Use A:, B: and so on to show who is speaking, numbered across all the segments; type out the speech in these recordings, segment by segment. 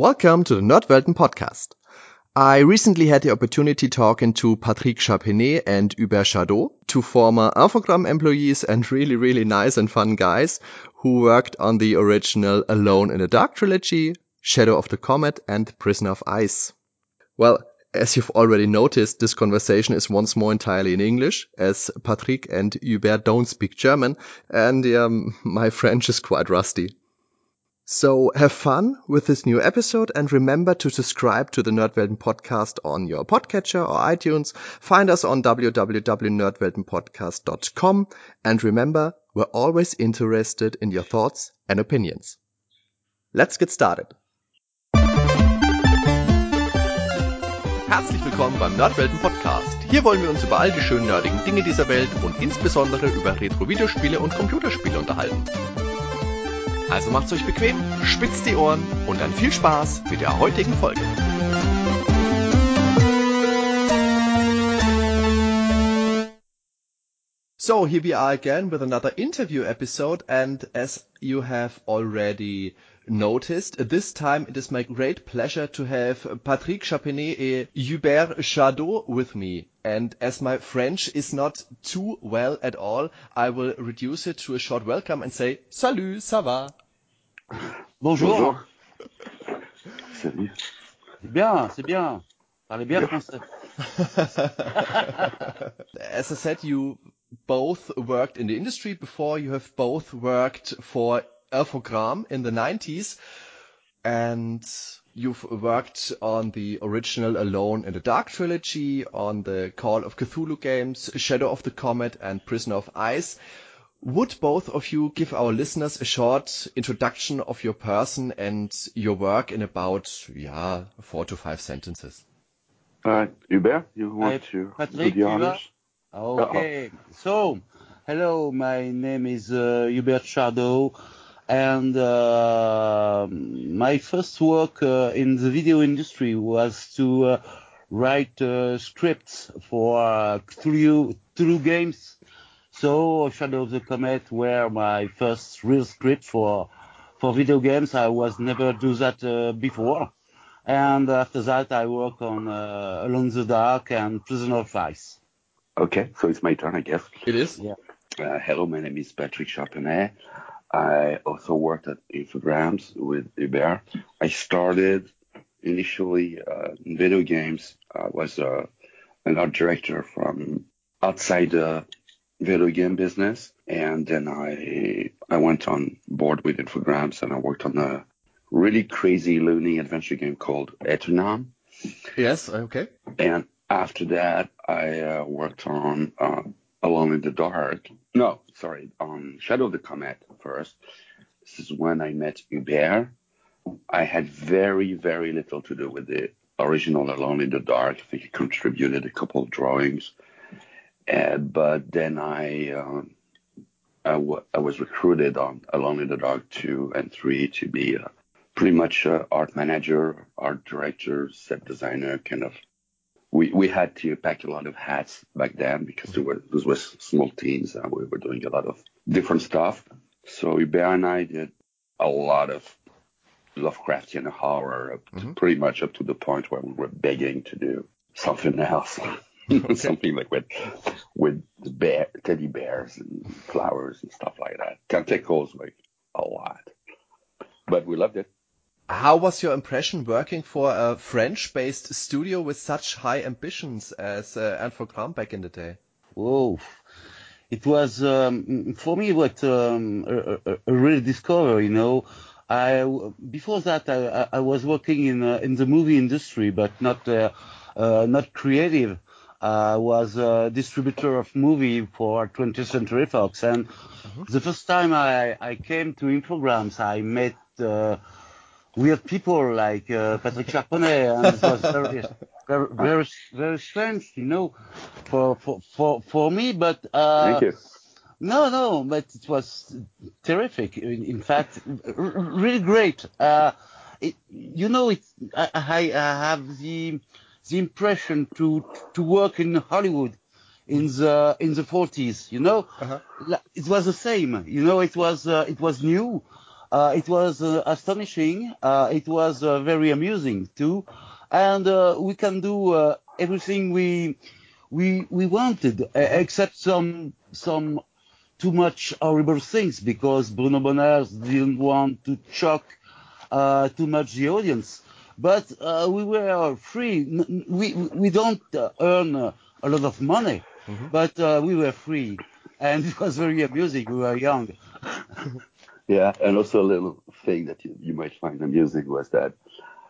A: Welcome to the Nerdwelten podcast. I recently had the opportunity talking to Patrick Chapenet and Hubert Chardot, two former Infogrames employees and really, really nice and fun guys who worked on the original Alone in the Dark trilogy, Shadow of the Comet, and Prisoner of Ice. Well, as you've already noticed, this conversation is once more entirely in English, as Patrick and Hubert don't speak German, and um, my French is quite rusty. So have fun with this new episode and remember to subscribe to the Nerdwelten podcast on your podcatcher or iTunes. Find us on www.nerdweltenpodcast.com and remember, we're always interested in your thoughts and opinions. Let's get started. Herzlich willkommen beim Nerdwelten Podcast. Hier wollen wir uns über all die schönen nerdigen Dinge dieser Welt und insbesondere über Retro-Videospiele und Computerspiele unterhalten. Also macht's euch bequem, spitzt die Ohren und dann viel Spaß mit der heutigen Folge. So here we are again with another interview episode and as you have already noticed, this time it is my great pleasure to have Patrick Chapenet and Hubert Chardot with me. And as my French is not too well at all, I will reduce it to a short welcome and say Salut, ça va?
B: Bonjour.
C: Bonjour. Salut.
B: C'est bien, c'est bien. Parlez bien français.
A: As I said, you both worked in the industry before. You have both worked for Infogrames in the 90s. And you've worked on the original Alone in the Dark trilogy, on the Call of Cthulhu games, Shadow of the Comet, and Prisoner of Ice. Would both of you give our listeners a short introduction of your person and your work in about, yeah, four to five sentences?
C: Uh, Hubert, you want
B: Hi,
C: to
B: Patrick,
C: do the honors?
B: Okay. So, hello, my name is uh, Hubert Chardot, and uh, my first work uh, in the video industry was to uh, write uh, scripts for uh, Cthulhu, Cthulhu games. So, Shadow of the Comet were my first real script for for video games. I was never do that uh, before. And after that, I work on uh, Alone in the Dark and Prisoner of Ice.
C: Okay, so it's my turn, I guess.
A: It is?
B: Yeah.
C: Uh, hello, my name is Patrick Chapenet. I also worked at Infogrames with Hubert. I started initially uh, in video games. I was uh, an art director from outside the video game business, and then I I went on board with Infogrames and I worked on a really crazy loony adventure game called Eternam.
A: Yes, okay.
C: And after that, I uh, worked on uh, Alone in the Dark. No, sorry, on Shadow of the Comet first. This is when I met Hubert. I had very, very little to do with the original Alone in the Dark. I think he contributed a couple of drawings. Uh, but then I, um, I, w- I was recruited on Alone in the Dark 2 and 3 to be uh, pretty much uh, art manager, art director, set designer, kind of we we had to pack a lot of hats back then because there were those were small teams and we were doing a lot of different stuff. So Hubert and I did a lot of Lovecraftian horror, up to
A: Mhm.
C: pretty much up to the point where we were begging to do something else, something like with with bear, teddy bears and flowers and stuff like that. Tentacles, like a lot, but we loved it.
A: How was your impression working for a French-based studio with such high ambitions as uh, Infogrames back in the day?
B: Whoa. It was, um, for me, what, um, a, a, a real discovery, you know. I, before that, I, I- was working in, uh, in the movie industry, but not, uh, uh, not creative. I was a distributor of movie for 20th Century Fox. And the first time I, I came to Infogrames, I met, uh, weird people like uh, Patrick Charponet, and it was very, very, very, very strange, you know, for for for, for me. But uh,
C: Thank you.
B: no, no, but it was terrific. In, in fact, really great. Uh, it, you know, it, I, I I have the the impression to to work in Hollywood in the in the 40s. You know,
A: Uh-huh.
B: It was the same. You know, it was uh, it was new. Uh, it was uh, astonishing. Uh, it was uh, very amusing too, and uh, we can do uh, everything we we we wanted, uh, except some some too much horrible things because Bruno Bonnell didn't want to shock uh, too much the audience. But uh, we were free. We we don't uh, earn uh, a lot of money, but uh, we were free, and it was very amusing. We were young.
C: Yeah, and also a little thing that you, you might find amusing was that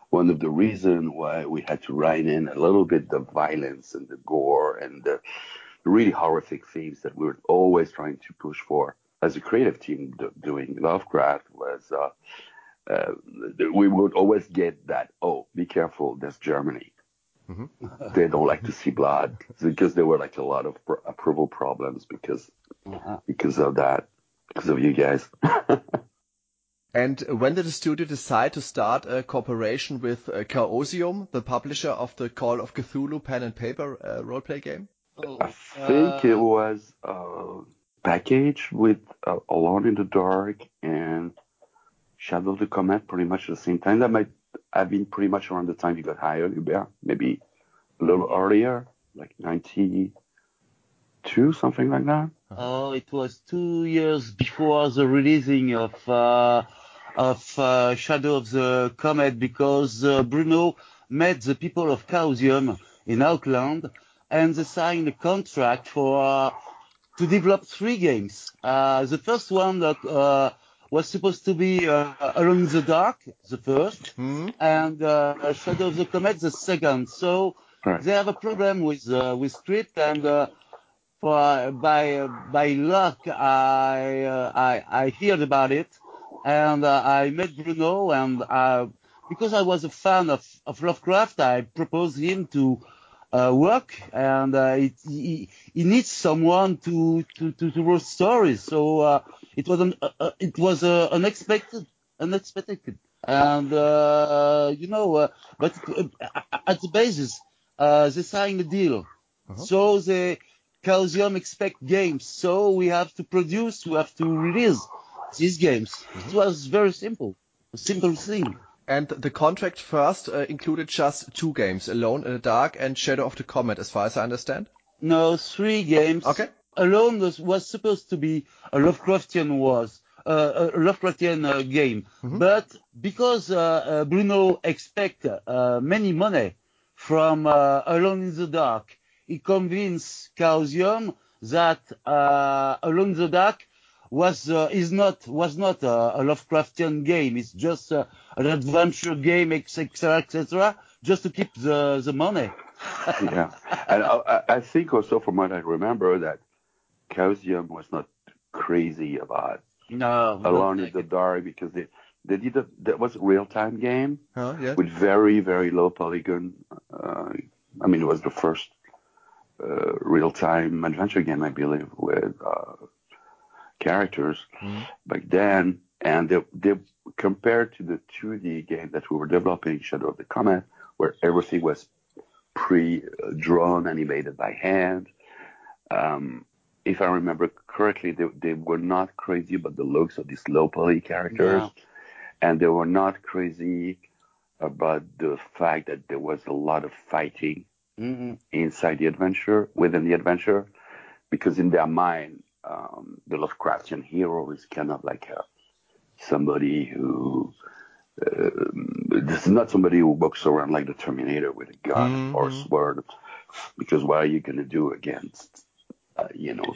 C: one of the reasons why we had to write in a little bit the violence and the gore and the really horrific themes that we were always trying to push for as a creative team do, doing Lovecraft was uh, uh, we would always get that oh be careful there's Germany. They don't like to see blood because there were like a lot of pr- approval problems because
B: Uh-uh.
C: because of that because of you guys.
A: And when did the studio decide to start a cooperation with uh, Chaosium, the publisher of the Call of Cthulhu pen and paper uh, roleplay game?
C: I think it was a package with uh, Alone in the Dark and Shadow of the Comet pretty much at the same time. That might have been pretty much around the time you got hired, Hubert. Maybe a little earlier, like 92, something like that.
B: Oh, it was two years before the releasing of uh, of uh, Shadow of the Comet because uh, Bruno met the people of Chaosium in Oakland and they signed a contract for uh, to develop three games. Uh, the first one that uh, was supposed to be uh, in the Dark, the first, and uh, Shadow of the Comet, the second. So
C: Right.
B: they have a problem with uh, with script and. For by by luck I uh, I I heard about it and uh, I met Bruno and uh, because I was a fan of, of Lovecraft I proposed him to uh, work and uh, it, he, he needs someone to to to, to write stories. So uh, it was an it was uh, unexpected unexpected. And uh, you know uh, but uh, at the basis uh, they signed a deal. So they Chaosium expect games, so we have to produce, we have to release these games. It was very simple, a simple thing.
A: And the contract first uh, included just two games, Alone in the Dark and Shadow of the Comet, as far as I understand.
B: No, three games.
A: Okay.
B: Alone was, was supposed to be a Lovecraftian was uh, a Lovecraftian uh, game, but because uh, uh, Bruno expect uh, many money from uh, Alone in the Dark, he convinced Chaosium that uh, Alone in the Dark was uh, is not was not a, a Lovecraftian game. It's just uh, an adventure game, etc., etc., just to keep the the money.
C: yeah, and I, I- I think also from what I remember that Chaosium was not crazy about
B: No,
C: Alone in the
B: it.
C: Dark because they they did a that was a real time game
A: Huh? Yeah.
C: with very very low polygon. Uh, I mean, it was the first uh, real time adventure game I believe with uh, characters back then, and they, they compared to the 2D game that we were developing, Shadow of the Comet, where everything was pre-drawn, animated by hand. Um, if I remember correctly, they, they were not crazy about the looks of these low poly characters,
B: Yeah.
C: and they were not crazy about the fact that there was a lot of fighting
B: Mhm.
C: inside the adventure, within the adventure, because in their mind, um, the Lovecraftian hero is kind of like a, somebody who um, this is not somebody who walks around like the Terminator with a gun or sword, because what are you gonna do against, uh, you know,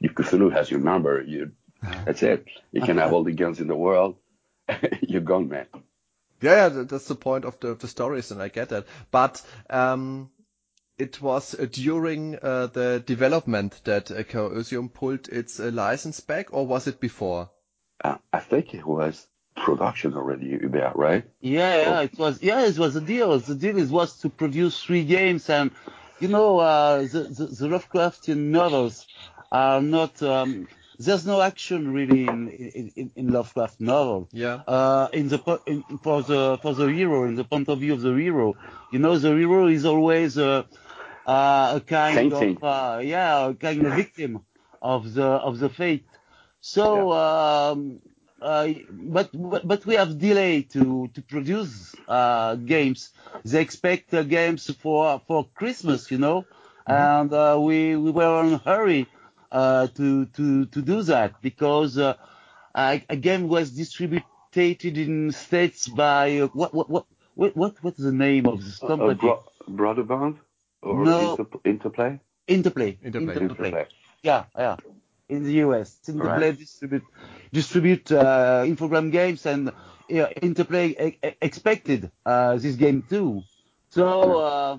C: if Cthulhu has your number, you that's it. You can have all the guns in the world, you're gone, man.
A: Yeah, yeah, that's the point of the, the stories, and I get that. But um, it was uh, during uh, the development that uh, Chaosium pulled its uh, license back, or was it before?
C: Uh, I think it was production already, Hubert, right?
B: Yeah, yeah, it was. Yeah, it was a deal. The deal is was to produce three games, and you know, uh, the, the the Lovecraftian novels are not. Um, there's no action really in in, in, in Lovecraft novel.
A: Yeah.
B: Uh, in the in, for the for the hero, in the point of view of the hero, you know, the hero is always a uh, a kind
C: Fainting.
B: of uh, yeah, a kind of victim of the of the fate. So um, uh, but, but but we have delay to to produce uh, games. They expect uh, games for for Christmas, you know, and uh, we we were in a hurry to to to do that because uh, a a game was distributed in states by uh, what what what what what what's the name of this
C: Uh,
B: company?
C: bro- Broadband or
B: No.
C: Inter- Interplay?
B: Interplay.
A: Interplay.
C: Interplay.
B: Yeah, yeah. In the US, Interplay
C: Right.
B: distribute distribute uh, Infogrames games, and yeah, Interplay e- expected uh, this game too. So, uh,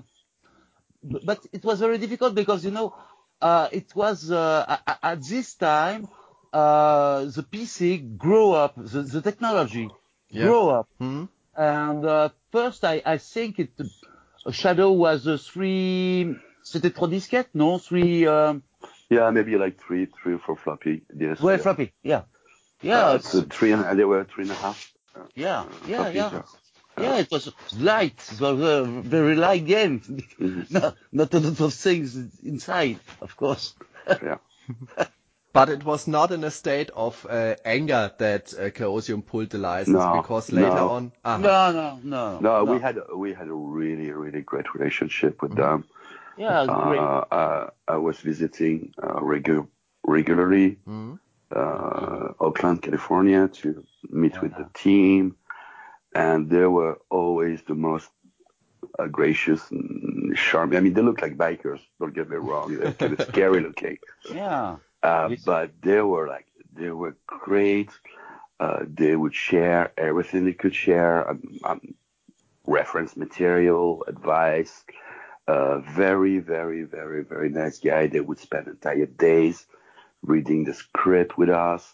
B: b- but it was very difficult because you know uh, it was uh, a- a- at this time uh, the PC grew up, the, the technology
A: Yeah.
B: grew up,
A: Hmm?
B: and uh, first I, I think it Shadow was a three. C'était trois disquettes, non? Three. Um,
C: Yeah, maybe like three, three or four floppy disks.
B: Well,
C: yeah.
B: floppy, yeah. Yeah,
C: Uh,
B: it's,
C: so three and they were three and a half. uh,
B: yeah,
C: uh,
B: yeah,
C: floppies,
B: yeah. Yeah, it was light. It was a very light game.
C: Mhm.
B: not, not a lot of things inside, of course.
C: Yeah.
A: But it was not in a state of uh, anger that uh, Chaosium pulled the license
C: No,
A: because later
C: no.
A: on, Aha.
B: No, no, no.
C: No, we had a, we had a really really great relationship with them.
B: Yeah, great.
C: Uh, uh, I was visiting uh, regu- regularly
A: Mhm.
C: uh, Oakland, California, to meet with the team, and they were always the most uh, gracious and charming. I mean, they look like bikers. Don't get me wrong; they're kind of scary looking,
B: Yeah.
C: uh, but they were like they were great. Uh, they would share everything they could share, um, um, reference material, advice. Uh, very, very, very, very nice guy. They would spend entire days reading the script with us,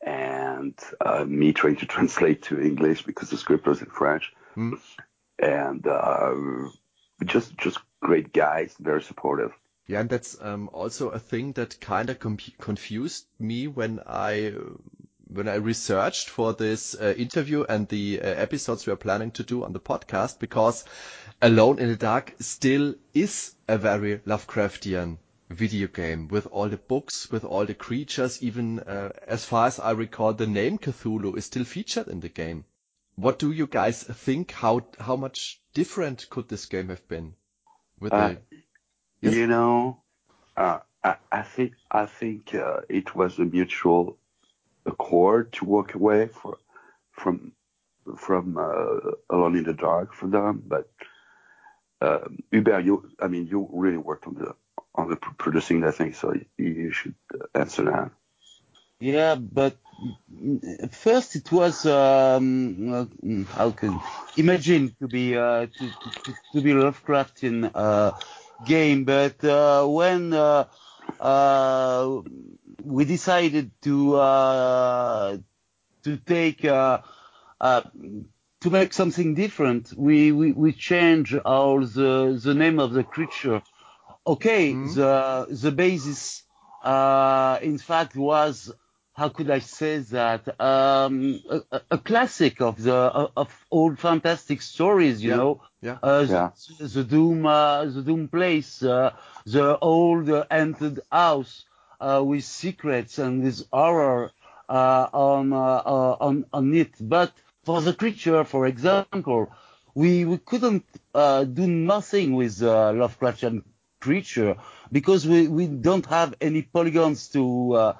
C: and uh, me trying to translate to English because the script was in French.
A: Hmm.
C: And uh, just, just great guys, very supportive.
A: Yeah, and that's um, also a thing that kind of com- confused me when I when I researched for this uh, interview and the uh, episodes we are planning to do on the podcast because Alone in the Dark still is a very Lovecraftian video game with all the books, with all the creatures, even uh, as far as I recall, the name Cthulhu is still featured in the game. What do you guys think? How how much different could this game have been with
C: Uh,
A: the Yes.
C: You know, uh, I, I think I think uh, it was a mutual accord to walk away for, from from uh, Alone in the Dark for them. But uh, Hubert, you I mean, you really worked on the on the producing that thing, so you, should answer that.
B: Yeah, but mm, first it was um, uh, how can imagine to be uh, to, to, to be Lovecraftian uh, game, but uh, when uh, uh, we decided to uh, to take uh, uh, to make something different, we we, we change all the the name of the creature. Okay,
A: Mhm.
B: the the basis uh, in fact was how could I say that um, a, a- a classic of the of old fantastic stories, you
A: Yeah.
B: know,
A: yeah
B: uh,
C: Yeah.
B: the, the Doom, uh, the Doom place, uh, the old uh, haunted house uh, with secrets and with horror uh, on, uh, uh, on on it. But for the creature, for example, we we couldn't uh, do nothing with uh, Lovecraftian creature because we, we don't have any polygons to uh,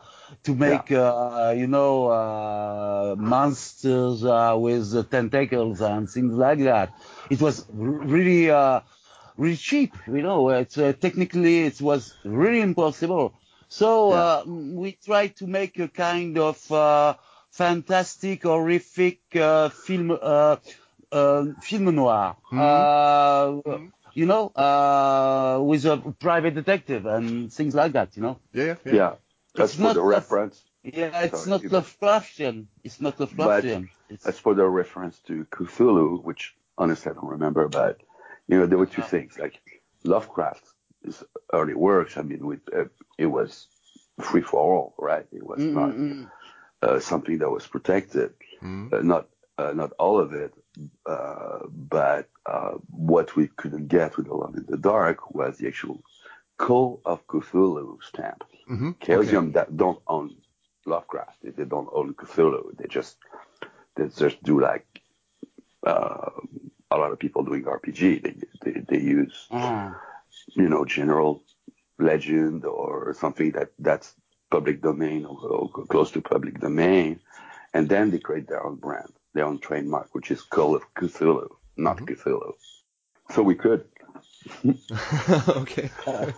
B: to make uh, you know uh, monsters uh, with uh, tentacles and things like that. It was r- really uh, really cheap, you know. It's uh, technically it was really impossible. So uh, we tried to make a kind of uh, fantastic, horrific uh, film uh, uh, film noir. Uh, You know, uh, with a private detective and things like that. You know.
A: yeah yeah
C: Yeah, that's
B: It's
C: for
B: not
C: the reference.
B: Yeah, it's
C: Sorry,
B: not
C: you-
B: Lovecraftian. It's not Lovecraftian. It's,
C: That's for the reference to Cthulhu, which honestly I don't remember, but you know there were two
B: Yeah.
C: things. Like Lovecraft, his early works. I mean, with uh, it was free for all, right? It was
B: Mm,
C: not
B: mm, mm.
C: uh, something that was protected.
A: Mhm.
C: Uh, not uh, not all of it, uh, but uh, what we couldn't get with Alone in the Dark was the actual Call of Cthulhu stamp.
A: Mhm.
C: Chaosium that don't own Lovecraft. They, they don't own Cthulhu. They just they just do like uh, a lot of people doing RPG. They they, they use
B: Ah.
C: you know general legend or something that that's public domain or, or close to public domain, and then they create their own brand, their own trademark, which is Call of Cthulhu, not Cthulhu. Mm-hmm. So we could.
A: okay.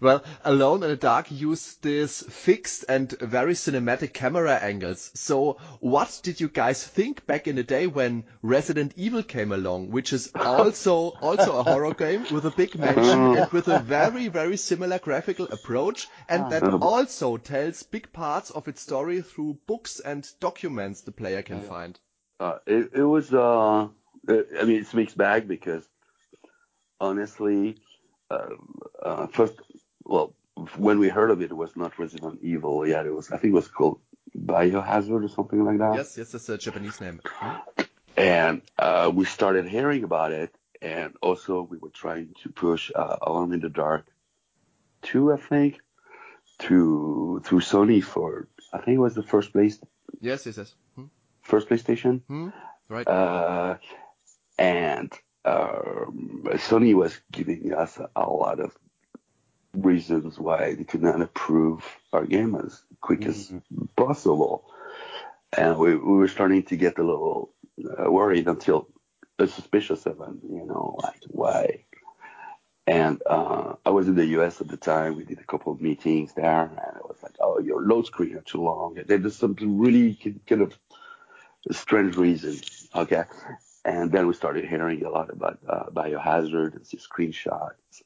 A: well, Alone in the Dark used this fixed and very cinematic camera angles. So, what did you guys think back in the day when Resident Evil came along, which is also also a horror game with a big mansion uh-huh. and with a very very similar graphical approach, and ah. that uh-huh. also tells big parts of its story through books and documents the player can find.
C: Uh, it, it was, uh, I mean, it's mixed bag because honestly, uh, uh, first, well, when we heard of it, it was not Resident Evil yet. It was, I think it was called Biohazard or something like that.
A: Yes, yes, that's a Japanese name.
C: And uh, we started hearing about it, and also we were trying to push uh, Alone in the Dark 2, I think, to through Sony for, I think it was the first place,
A: Yes, yes, yes. Hmm?
C: First PlayStation.
A: Hmm? Right.
C: Uh, and um, Sony was giving us a lot of reasons why they could not approve our game as quick as possible. And we, we were starting to get a little uh, worried until uh, suspicious of them, you know, like why. And uh, I was in the US at the time. We did a couple of meetings there, and it was like, oh, your load screen are too long. There's something really kind of strange reason. Okay. And then we started hearing a lot about uh, biohazard and screenshots.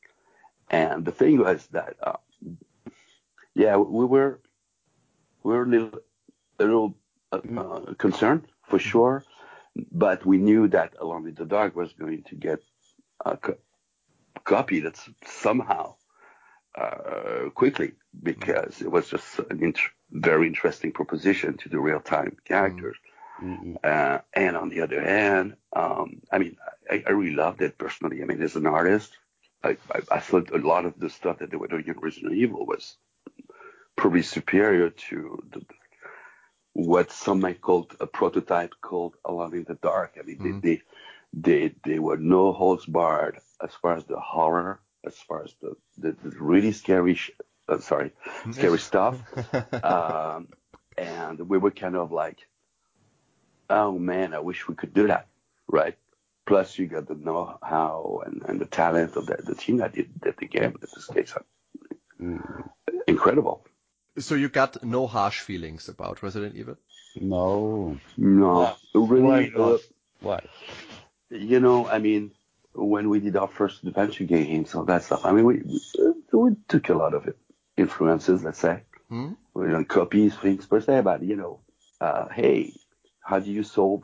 C: And the thing was that, uh, yeah, we were we were a little, a little uh, concerned for sure, but we knew that Alone in the Dark was going to get a co- copy that's somehow uh, quickly because it was just an int- very interesting proposition to the real time characters. Uh, and on the other hand, um, I mean, I, I really loved it personally. I mean, as an artist, I, I, I thought a lot of the stuff that they were doing in Resident Evil was probably superior to the, what some might call a prototype called Alone in the Dark. I mean, they, they, they, they were no holds barred as far as the horror, as far as the, the, the really scary, sh- uh, sorry, scary stuff. um, and we were kind of like, oh man, I wish we could do that, right? Plus, you got the know-how and, and the talent of the, the team that did, did the game. In this case, incredible.
A: So you got no harsh feelings about Resident Evil?
B: No.
C: No, really,
B: Why
C: uh.
B: Why?
C: you know, I mean, when we did our first adventure games, all that stuff. I mean, we we, we took a lot of it, influences, let's say.
A: Hmm?
C: We don't copy things per se, but you know, uh, hey, how do you solve,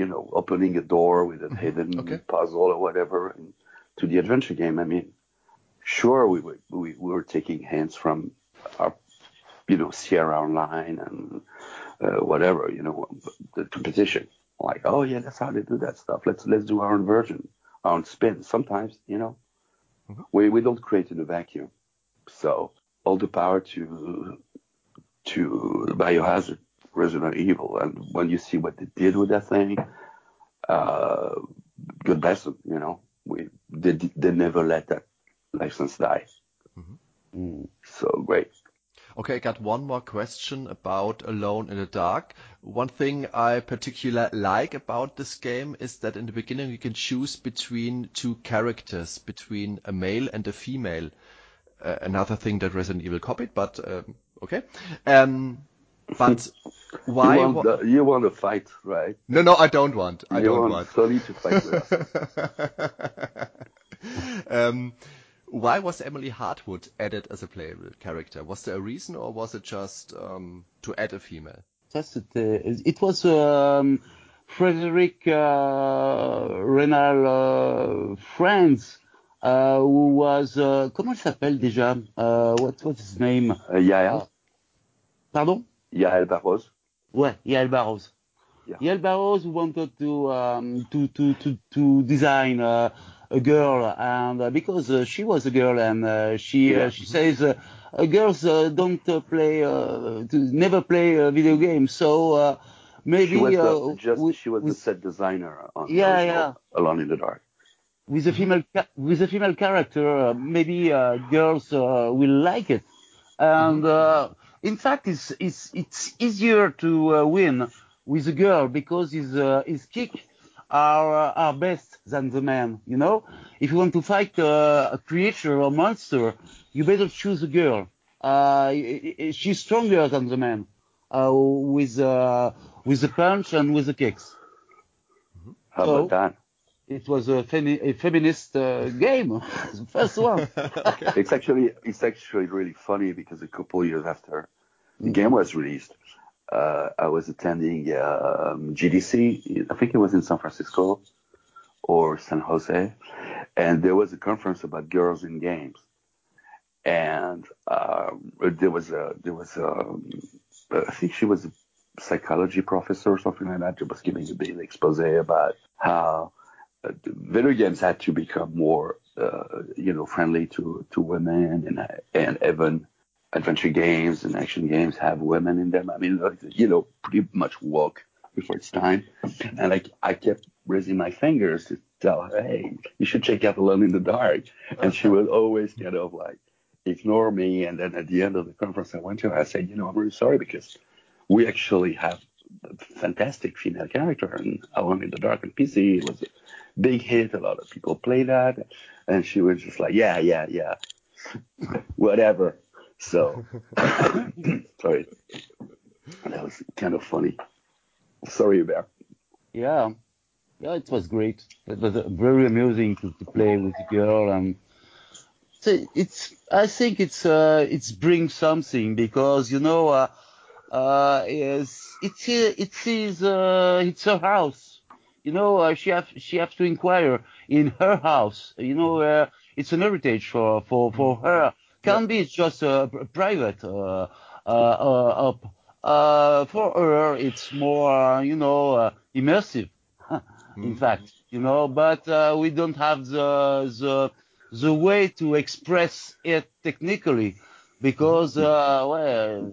C: you know, opening a door with a hidden
A: Okay.
C: puzzle or whatever and to the adventure game? I mean, sure, we were we, we were taking hints from our, you know, Sierra Online and uh, whatever, you know, the competition. Like, oh yeah, that's how they do that stuff. Let's let's do our own version, our own spin. Sometimes, you know, we we don't create in a vacuum. So all the power to to Biohazard, Resident Evil, and when you see what they did with that thing, uh, good bless them. You know, we they they never let that license die. So great.
A: Okay, I got one more question about Alone in the Dark. One thing I particularly like about this game is that in the beginning you can choose between two characters, between a male and a female. Uh, another thing that Resident Evil copied, but um, okay. Um, but why?
C: you want the, you want to fight, right?
A: no, no, I don't want. I
C: you
A: don't
C: want
A: want.
C: Sully to fight with
A: um, why was Emily Hartwood added as a playable character? Was there a reason, or was it just um, to add a female?
B: Ça, c'était, it was um, Frederick uh, Raynal uh, Friends, uh, who was, uh, comment il s'appelle déjà? Uh, what was his name?
C: Uh, Yael,
B: Pardon?
C: Yael Barroz.
B: Ouais, Yael Barroz.
C: Yeah.
B: Yael Barroz wanted to um, to to to to design uh, a girl, and uh, because uh, she was a girl, and uh, she
C: Yeah.
B: uh, she says, uh, uh, girls uh, don't uh, play, uh, to never play uh, video games. So uh, maybe
C: She was the,
B: uh,
C: just
B: with,
C: she was the set designer on
B: yeah, yeah,
C: Alone in the Dark.
B: with a female ca- with a female character, uh, maybe uh, girls uh, will like it. And uh, in fact, it's it's it's easier to uh, win with a girl because his uh, his kick are uh, are best than the man. You know, if you want to fight uh, a creature or monster, you better choose a girl. Uh, she's stronger than the man uh, with uh, with the punch and with the kicks.
C: How
B: So-
C: about that?
B: It was a, femi- a feminist uh, game, the first one.
C: It's actually it's actually really funny because a couple years after the game was released, uh, I was attending um, GDC. I think it was in San Francisco or San Jose, and there was a conference about girls in games. And um, there was a there was a, I think she was a psychology professor or something like that. She was giving a big expose about how the video games had to become more, uh, you know, friendly to, to women and, and even adventure games and action games have women in them. I mean, you know, pretty much woke before its time. And like, I kept raising my fingers to tell her, hey, you should check out Alone in the Dark. And she would always kind of like ignore me. And then at the end of the conference I went to, I said, you know, I'm really sorry because we actually have a fantastic female character in Alone in the Dark on PC. It was big hit. A lot of people play that. And she was just like, yeah, yeah, yeah, whatever. So, sorry. That was kind of funny. Sorry, Bear.
B: Yeah, yeah, it was great. It was uh, very amusing to, to play with the girl, and so it's. I think it's uh, it's brings something because you know, uh, uh, it's it's uh, it is uh, it's her house. You know, uh, she have she have to inquire in her house. You know, uh, it's an heritage for for for her. Can't be just uh, private. Uh, uh, uh, up. Uh, for her, it's more, uh, you know, uh, immersive. in fact, you know, but uh, we don't have the the the way to express it technically because uh, well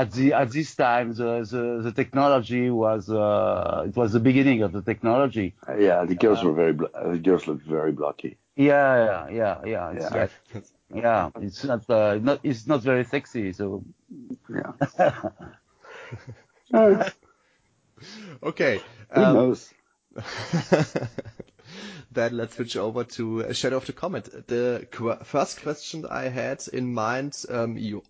B: at the at this time the the, the technology was uh, it was the beginning of the technology.
C: Uh, yeah, the girls were very, blo- uh, the girls looked very blocky.
B: Yeah, yeah, yeah, yeah. It's
C: Yeah.
B: like- yeah, it's not uh, not it's not very sexy. So
C: Yeah.
A: okay.
C: Who
A: um,
C: knows?
A: then let's switch over to uh, Shadow of the Comet. The qu- first question I had in mind, um, you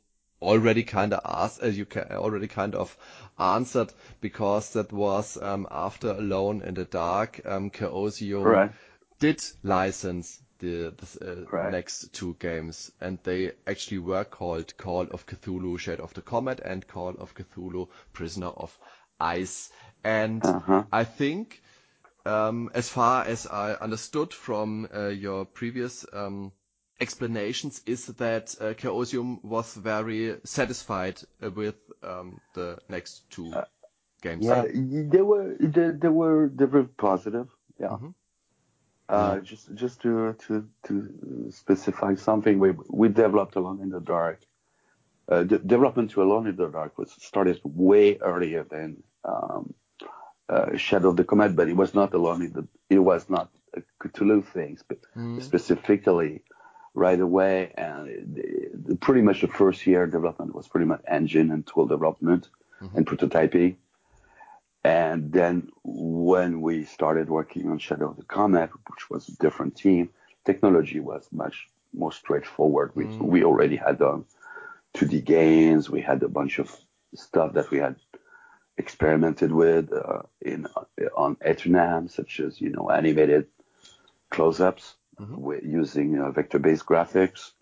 A: already kind of asked, uh, you ca- already kind of answered because that was um, after Alone in the Dark. Um, Chaosium
C: Right.
A: did license the, the uh,
C: Right.
A: next two games, and they actually were called Call of Cthulhu: Shadow of the Comet and Call of Cthulhu: Prisoner of Ice. And
C: Uh-huh.
A: I think um, as far as I understood from uh, your previous um, explanations, is that uh, Chaosium was very satisfied uh, with um, the next two games.
B: Yeah.
C: Uh, they were they, they were they were positive. Yeah.
A: Mhm.
C: Uh, just just to to to specify something, we we developed Alone in the Dark. Uh, the development to Alone in the Dark was started way earlier than um, uh, Shadow of the Comet, but it was not Alone in the it was not a Cthulhu thing spe- specifically right away, and pretty much the first year development was pretty much engine and tool development mm-hmm. and prototyping. And then when we started working on Shadow of the Comet, which was a different team, technology was much more straightforward. We, mm. we already had um, done 2D games. We had a bunch of stuff that we had experimented with uh, in on Eternam, such as you know animated close-ups with using uh, vector-based graphics.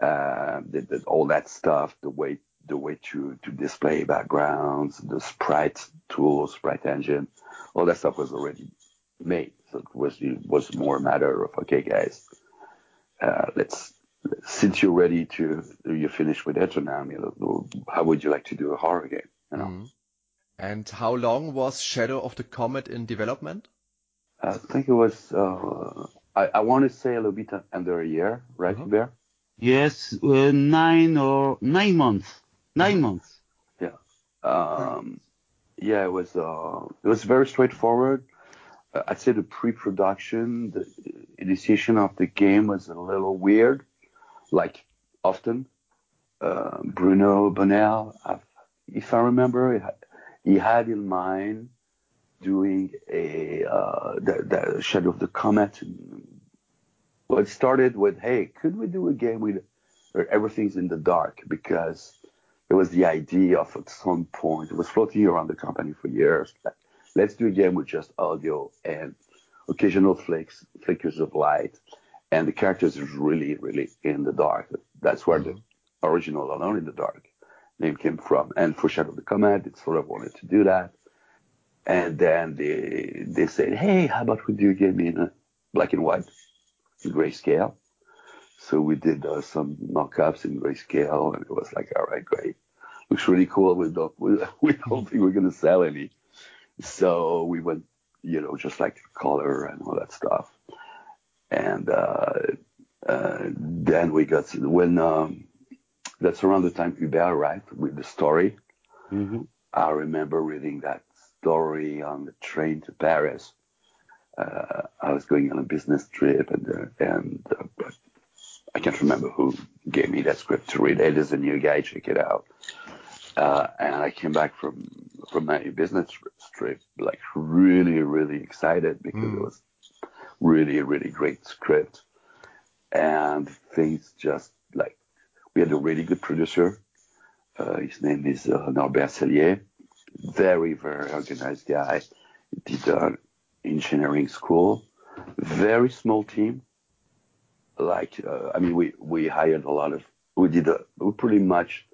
C: Uh, the, the, all that stuff, the way the way to to display backgrounds, the sprite tools, sprite engine, all that stuff was already made. So it was it was more a matter of okay, guys, uh, let's since you're ready to you're finished with know, how would you like to do a horror game? You know,
A: And how long was Shadow of the Comet in development?
C: I think it was uh, I, I want to say a little bit under a year, right, Bear?
B: Yes, uh, nine or nine months. Nine months.
C: Yeah. Um, yeah, it was uh, it was very straightforward. Uh, I'd say the pre-production, the initiation of the game was a little weird, like often. Uh, Bruno Bonnell, if I remember, he had in mind doing a uh, the, the Shadow of the Comet. Well, it started with, hey, could we do a game with where everything's in the dark? Because it was the idea of at some point, it was floating around the company for years. Like, let's do a game with just audio and occasional flicks, flickers of light, and the characters is really, really in the dark. That's where the original Alone in the Dark name came from. And for Shadow of the Comet, it sort of wanted to do that. And then they they said, hey, how about we do a game in black and white, in grayscale? So we did uh, some mock-ups in grayscale, and it was like, all right, great, looks really cool. We don't we, we don't think we're gonna sell any. So we went, you know, just like color and all that stuff. And uh, uh, then we got when um, that's around the time Hubert arrived with the story.
B: Mm-hmm.
C: I remember reading that story on the train to Paris. Uh, I was going on a business trip, and uh, and uh, I can't remember who gave me that script to read. Hey, there's a new guy, check it out. Uh, and I came back from from my business trip like really, really excited because mm. it was really, really great script, and things just like we had a really good producer. Uh, his name is uh, Norbert Cellier. Very, very organized guy. Did an engineering school. Very small team. Like, uh, I mean, we, we hired a lot of, we did, a, we pretty much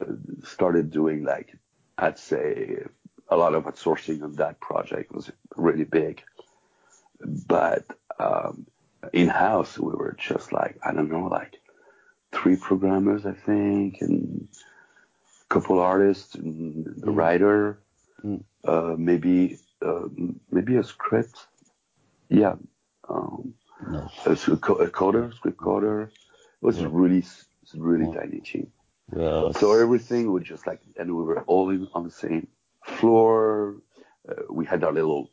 C: uh, started doing like, I'd say a lot of outsourcing on that project was really big. But, um, in house, we were just like, I don't know, like three programmers, I think, and couple artists, and a mm. writer, mm. Uh, maybe uh, maybe a script. Yeah, um, no. a, a, coder, script coder. It was yeah. really really yeah. tiny team.
B: Yeah.
C: So everything was just like, and we were all in, on the same floor. Uh, we had our little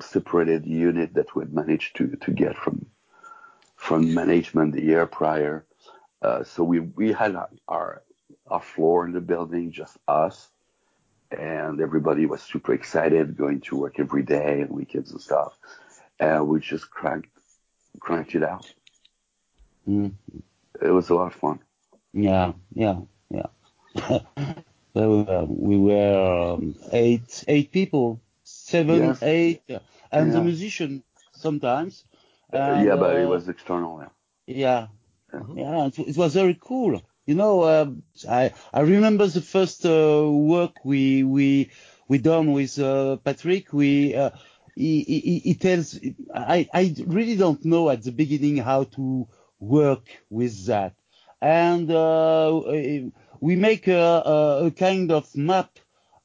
C: separated unit that we had managed to to get from from management the year prior. Uh, so we we had our our floor in the building, just us, and everybody was super excited going to work every day and weekends and stuff. And we just cranked cranked it out.
B: Mm.
C: It was a lot of fun.
B: Yeah, yeah, yeah. we were um, eight eight people, seven, yes. eight, and yeah. the musician sometimes.
C: And, uh, yeah, but it uh, was external. Yeah.
B: Yeah, Mm-hmm. Yeah, it, it, was very cool. You know, uh, I I remember the first uh, work we we we done with uh, Patrick. We uh, he, he, he, tells I I really don't know at the beginning how to work with that, and uh, we make a, a, kind of map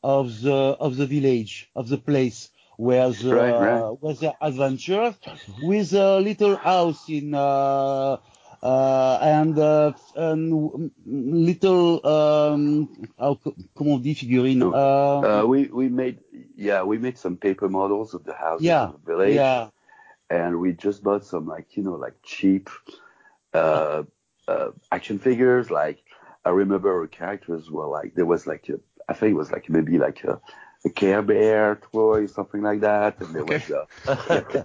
B: of the of the village of the place where the
C: right, right.
B: where the adventure with a little house in uh, and, uh, and little um, how, comment dit figurine?
C: Uh, we we made yeah we made some paper models of the houses
B: yeah,
C: in the village.
B: Yeah.
C: And we just bought some like you know like cheap uh, uh, action figures. Like I remember our characters were like there was like a, I think it was like maybe like a a Care Bear toy, something like that, and there okay. was uh,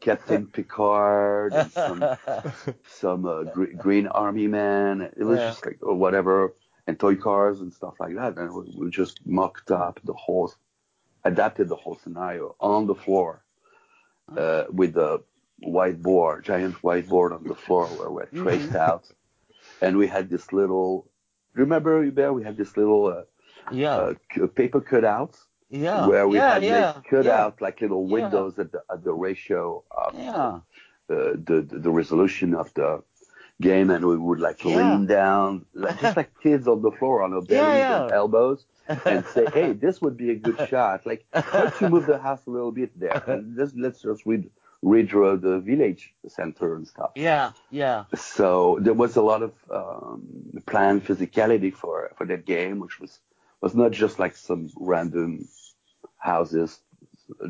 C: Captain Picard, and some some uh, gr- Green Army Man. It was yeah. just like or whatever, and toy cars and stuff like that. And we, we just mocked up the whole, adapted the whole scenario on the floor uh, with the whiteboard, giant whiteboard on the floor where we mm-hmm. traced mm-hmm. out, and we had this little. Remember, Hubert, we had this little uh,
B: yeah
C: uh, paper cutouts
B: yeah.
C: Where we
B: yeah,
C: had
B: yeah,
C: like cut
B: yeah.
C: out like little windows yeah. at the at the ratio of
B: yeah.
C: the, the the resolution of the game, and we would like lean down, like, just like kids on the floor on our bellies and elbows, and say, "Hey, this would be a good shot." Like, let's move the house a little bit there, and just let's just read redraw the village center and stuff.
B: Yeah, yeah.
C: So there was a lot of um, planned physicality for for that game, which was was not just like some random houses.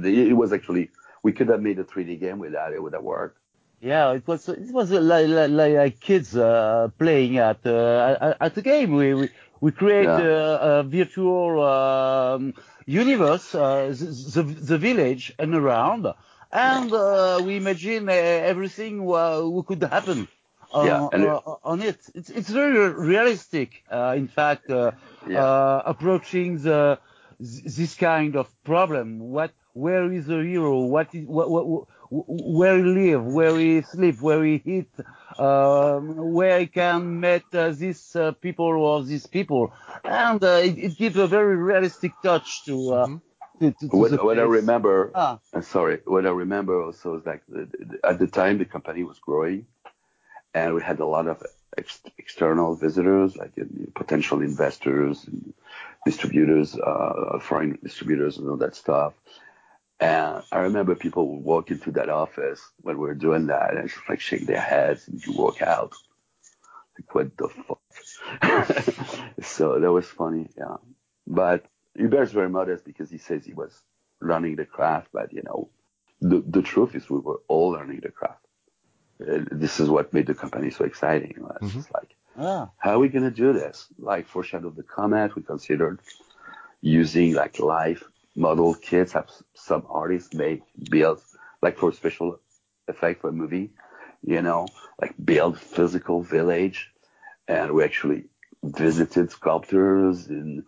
C: It was actually we could have made a 3D game with that. It would have worked.
B: Yeah, it was it was like like, like kids uh, playing at uh, at the game. We we, we create
C: Yeah.
B: a, a virtual um, universe, uh, the, the the village and around, and uh, we imagine uh, everything uh, what could happen. Uh,
C: Yeah, it-
B: uh, on it, it's it's very realistic. Uh, in fact, uh,
C: Yeah.
B: uh, approaching the this kind of problem. What, where is the hero? What is, what, what, where he live, where he sleep, where he eat, um, where he can meet uh, these uh, people or these people, and uh, it, it gives a very realistic touch to. Uh, to, to, to
C: What,
B: the
C: what I remember,
B: Ah.
C: uh, sorry, what I remember also is like the, the, at the time the company was growing, and we had a lot of ex- external visitors, like potential investors, distributors, uh, foreign distributors, and all that stuff. And I remember people would walk into that office when we were doing that and just like shake their heads and you walk out. Like, what the fuck? so that was funny, yeah. But Hubert's very modest because he says he was learning the craft, but you know, the, the truth is we were all learning the craft. Uh, this is what made the company so exciting. It was just like,
B: Ah,
C: how are we going to do this? Like for Shadow of the Comet, we considered using like live model kits, have some artists make build, like for special effect for a movie, you know, like build physical village. And we actually visited sculptors and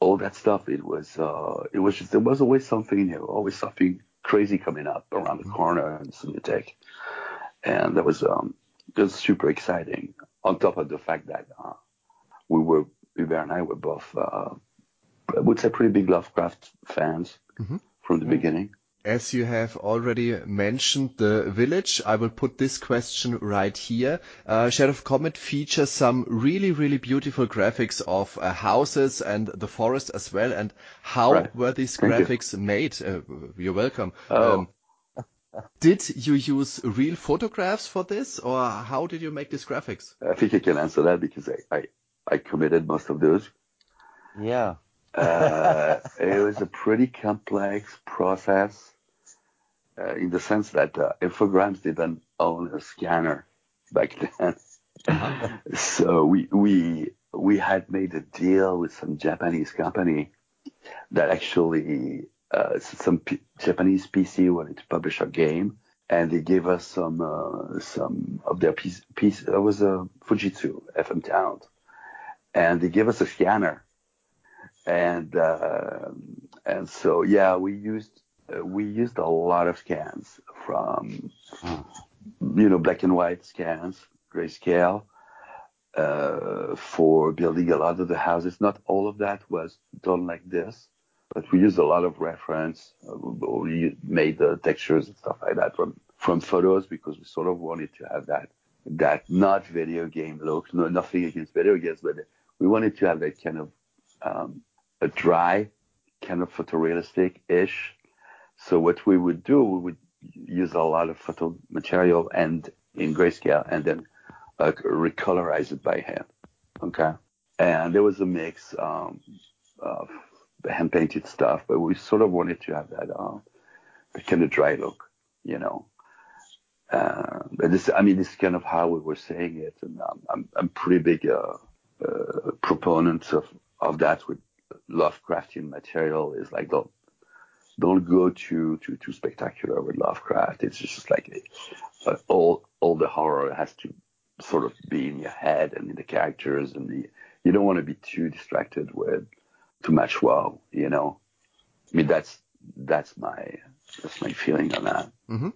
C: all that stuff. It was, uh, it was just, there was always something new, always something crazy coming up around the corner in Cinetech. And that was, um, it was super exciting. On top of the fact that, uh, we were, Hubert and I were both, uh, I would say pretty big Lovecraft fans from the beginning.
A: As you have already mentioned the village, I will put this question right here. Uh, Shadow of Comet features some really, really beautiful graphics of uh, houses and the forest as well. And how
C: Right.
A: were these
C: Thank you.
A: graphics made? Uh, you're welcome.
C: Oh.
A: Did you use real photographs for this or how did you make these graphics?
C: I think I can answer that because I, I, I committed most of those.
B: yeah.
C: Uh, it was a pretty complex process uh, in the sense that uh, Infogrames didn't own a scanner back then. so we we we had made a deal with some Japanese company that actually uh, some P- Japanese PC wanted to publish a game, and they gave us some uh, some of their piece. piece that was a Fujitsu FM Towns, and they gave us a scanner and uh, and so yeah, we used uh, we used a lot of scans from you know black and white scans, grayscale, uh, for building a lot of the houses. Not all of that was done like this, but we used a lot of reference. Uh, we made the textures and stuff like that from from photos because we sort of wanted to have that that not video game look. No, nothing against video games, but we wanted to have that kind of um, a dry, kind of photorealistic-ish. So what we would do, we would use a lot of photo material and in grayscale, and then uh, recolorize it by hand. Okay, and there was a mix um, of hand painted stuff, but we sort of wanted to have that uh, kind of dry look, you know. Uh, but this, I mean, this is kind of how we were saying it, and um, I'm I'm pretty big uh, uh, proponent of of that with Lovecraftian material. Is like don't don't go too too too spectacular with Lovecraft. It's just like uh, all all the horror has to sort of be in your head and in the characters, and the you don't want to be too distracted with too much wow. You know, I mean that's that's my that's my feeling on that.
B: Mhm.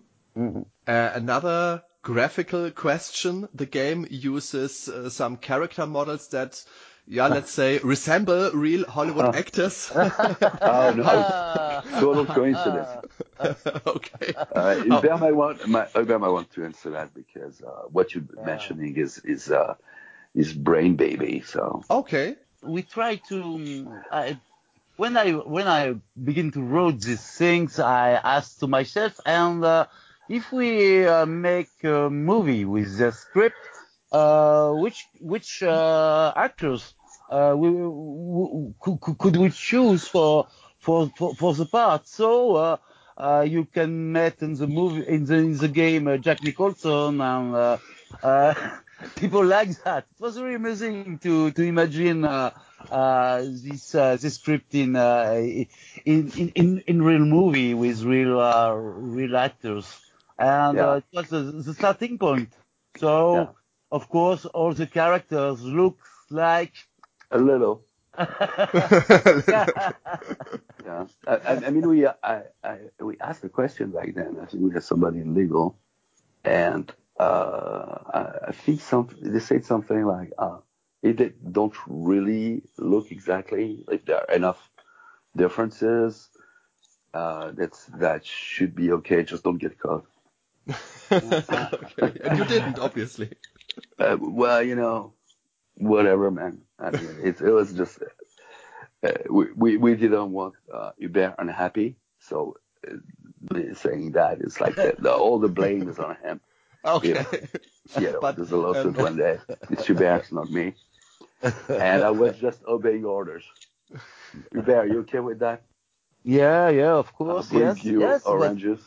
A: Uh, another graphical question. The game uses uh, some character models that, yeah, let's say resemble real Hollywood actors.
C: Oh no, total coincidence.
A: okay.
C: Uh, Hubert might want my, Hubert might want to answer that because uh, what you're mentioning is is uh, is brain baby. So
A: Okay.
B: We try to um, I, when I when I begin to write these things, I ask to myself, and uh, if we uh, make a movie with the script, uh, which which uh, actors uh, we, we, could, we choose for for for, for the part? So uh, you can meet in the movie in the in the game Jack Nicholson and people like that. It was very amazing to to imagine uh, uh, this uh, this script in, uh, in in in in real movie with real uh, real actors, and
C: Yeah.
B: uh, it was the, the starting point. So
C: Yeah.
B: of course all the characters look like.
C: A little.
B: yeah.
C: Yeah. I, I, mean, we I, I we asked the question back then. I think we had somebody in legal, and uh, I, I think some they said something like, uh, if they don't really look exactly if there are enough differences, uh, that's that should be okay. Just don't get caught.
A: okay. And you didn't, obviously.
C: Uh, well, you know, whatever, man. I mean, it, it was just uh, we, we we didn't want uh, Hubert unhappy, so uh, saying that it's like the, the, all the blame is on him.
A: Okay.
C: You know,
A: But,
C: there's a lawsuit
A: um,
C: one day. It's Hubert, not me. And I was just obeying orders. Hubert, you okay with that?
B: Yeah, yeah, of
C: I'll
B: course,
C: bring
B: yes,
C: you
B: yes. but-
C: oranges.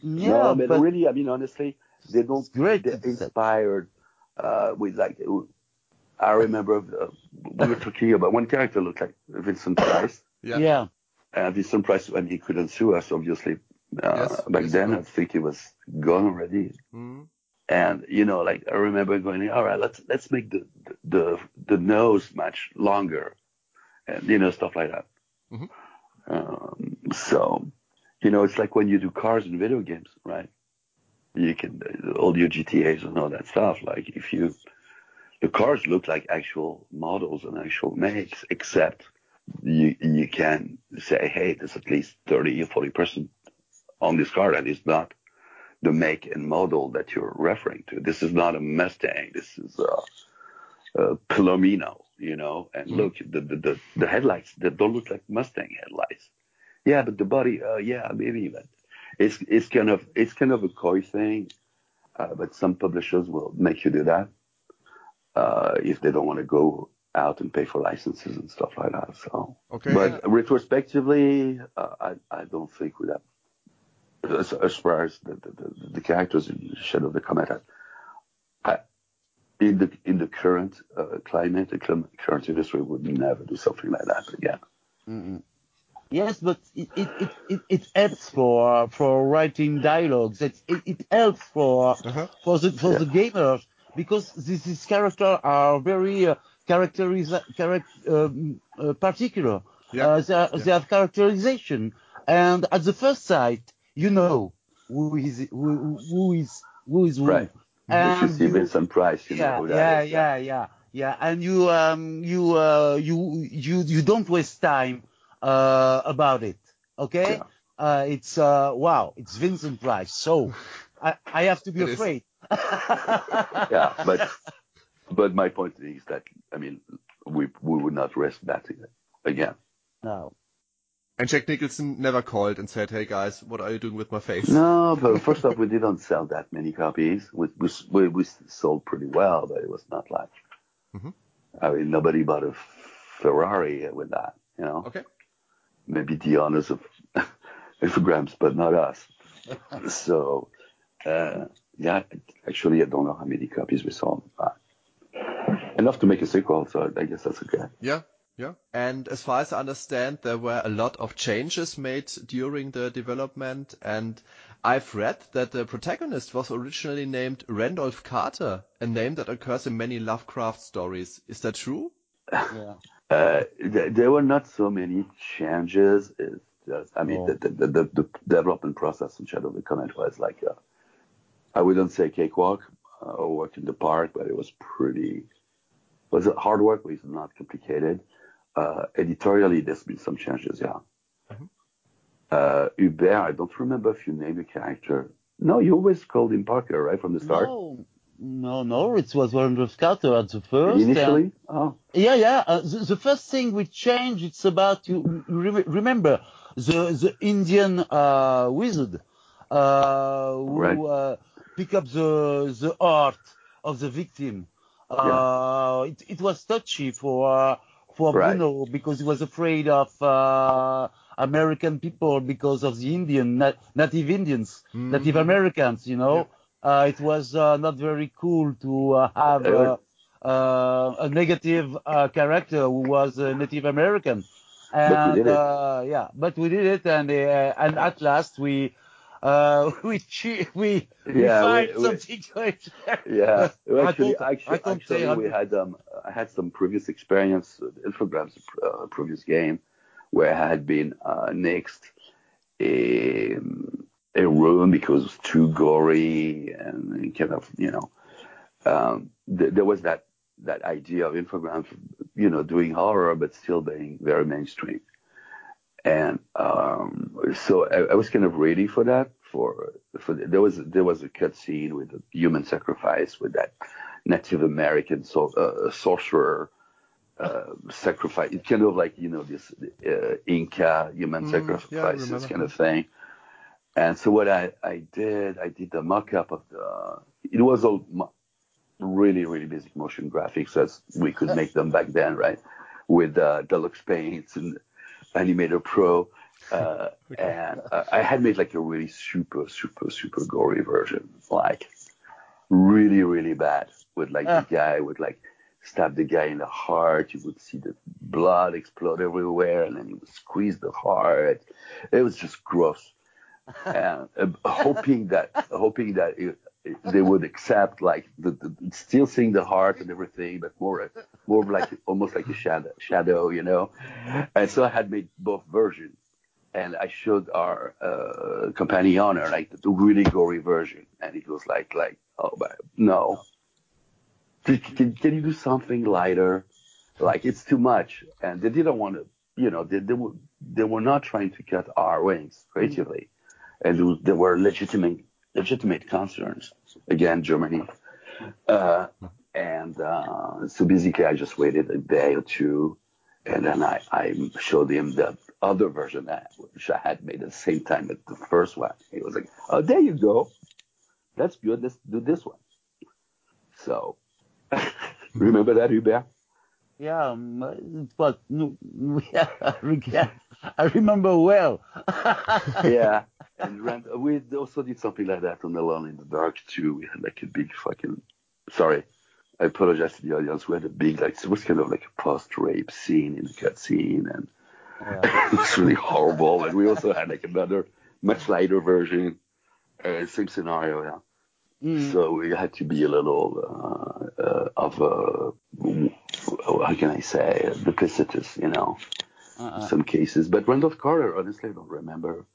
B: yeah,
C: no, but,
B: but
C: really, I mean, honestly, they don't.
B: Great.
C: They're inspired uh, with like. I remember uh, we were talking about one character looked like Vincent Price.
A: Yeah.
C: uh,
B: yeah,
C: And Vincent Price, when he couldn't sue us, obviously, uh,
A: Yes,
C: back
A: yes,
C: then,
A: he
C: I think he was gone already.
A: Mm.
C: And you know, like I remember going, all right, let's let's make the the the nose much longer, and you know stuff like that.
A: Mhm.
C: Um, so, you know, it's like when you do cars in video games, right? You can all your GTA's and all that stuff. Like if you, the cars look like actual models and actual makes, except you you can say, hey, there's at least thirty or forty percent on this car that is not the make and model that you're referring to. This is not a Mustang. This is a, a Palomino, you know. And
A: Mhm.
C: look, the, the the the headlights that don't look like Mustang headlights. Yeah, but the body, uh, yeah, maybe, but it's it's kind of it's kind of a coy thing. Uh, but some publishers will make you do that uh, if they don't want to go out and pay for licenses and stuff like that. So,
A: Okay.
C: but retrospectively, uh, I I don't think we have as, as far as the, the, the, the characters in Shadow of the Comet, I, I, in the in the current uh, climate, the clim- current industry would never do something like that again.
B: Mm-mm. Yes, but it, it, it, it, it helps for for writing dialogues. It, it, it helps for
A: Uh-huh.
B: for the for
C: Yeah.
B: the gamers because these, these characters are very uh, characteriza- charac- um, uh, particular.
A: Yeah.
B: Uh, they, are,
A: Yeah.
B: they have characterization, and at the first sight, you know who is who, who is who is who.
C: Right. if you
B: And
C: see
B: you-
C: Vincent Price, you know
B: yeah,
C: who
B: yeah,
C: that is.
B: yeah, yeah, yeah. And you, um, you, uh, you, you, you don't waste time, uh, about it. Okay?
C: Yeah.
B: Uh, it's, uh, wow, it's Vincent Price. So I, I have to be
A: It is.
B: afraid.
C: yeah, but but my point is that I mean we we would not risk that again.
B: no.
A: And Jack Nicholson never called and said, "Hey guys, what are you doing with my face?"
C: No, but first off, we didn't sell that many copies. We we we, sold pretty well, but it was not like
A: Mhm.
C: I mean nobody bought a Ferrari with that. You know,
A: Okay.
C: maybe the owners of Infogrames, but not us. so uh, yeah, actually, I don't know how many copies we sold. But enough to make a sequel, so I guess that's okay.
A: Yeah. Yeah. And as far as I understand, there were a lot of changes made during the development. And I've read that the protagonist was originally named Randolph Carter, a name that occurs in many Lovecraft stories. Is that true?
B: Yeah.
C: Uh, th- there were not so many changes. It's just, I mean,
B: Oh.
C: the, the, the, the development process in Shadow of the Comet was like, uh, I wouldn't say cakewalk uh, or work in the park, but it was pretty, was it hard work, but it's not complicated. Uh, editorially, there's been some changes, yeah.
A: Mhm.
C: Uh, Hubert, I don't remember if you named the character. No, you always called him Parker, right, from the start?
B: No, no, no. It was Randolph Carter at the first. and-
C: Initially? Oh,
B: Yeah, yeah. Uh, the, the first thing we changed, it's about you re- remember the the Indian uh, wizard. uh, who
C: Right.
B: uh, pick up the the heart of the victim. Uh, it, it was touchy for for
C: Right.
B: Bruno because he was afraid of uh, American people because of the Indian nat- native Indians,
A: Mm.
B: Native Americans. You know, uh, it was uh, not very cool to uh, have uh, uh, a negative uh, character who was a Native American. And
C: But we did it.
B: Uh, yeah, but we did it, and uh, and at last we uh, we che- we we
C: Yeah, we-
B: find
C: we-
B: something great.
C: Yeah,
B: I
C: actually,
B: can't- I
C: actually,
B: can't
C: actually, we had um, I had some previous experience, with Infogrames, uh, previous game, where I had been uh, next a a room because it was too gory and kind of you know, um, th- there was that that idea of Infogrames, you know, doing horror but still being very mainstream, and um, so I, I was kind of ready for that. For for there was there was a cut scene with a human sacrifice with that Native American so, uh, sorcerer uh, sacrifice. It's kind of like you know this uh, Inca human
A: Mm,
C: sacrifices
A: remember.
C: kind of thing. And so what I, I did, I did the mock-up of the. It was all mo- really really basic motion graphics as we could make them back then, right? With uh, Deluxe Paints and Animator Pro. Uh, and uh, I had made like a really super, super, super gory version, like really, really bad, with like
B: Ah.
C: the guy would like stab the guy in the heart. You would see the blood explode everywhere, and then he would squeeze the heart. It was just gross. and uh, hoping that, hoping that it, it- they would accept like the, the still seeing the heart and everything, but more, more like almost like a shadow, shadow, you know. And so I had made both versions and I showed our uh, companion like the really gory version, and it was like like oh but no, can, can, can you do something lighter? Like it's too much, and they didn't want to, you know, they they were they were not trying to cut our wings creatively, and there was- there were legitimate legitimate concerns. Again Germany, uh, and uh, so basically I just waited a day or two and then I, I showed him the other version that which I had made at the same time as the first one. He was like, "Oh, there you go. That's good. Let's do this one." So, remember that, Hubert?
B: Yeah, um, was no, yeah, I remember well.
C: yeah. And Rand, we also did something like that on Alone in the Dark too. We had like a big fucking. Sorry, I apologize to the audience. We had a big like it was kind of like a post-rape scene in the cut scene, and
B: Yeah.
C: it was really horrible. And we also had like another much lighter version, uh, same scenario. Yeah.
B: Mm.
C: So we had to be a little uh, uh, of a how can I say duplicitous, you know, in
B: Uh-uh.
C: some cases. But Randolph Carter, honestly, I don't remember.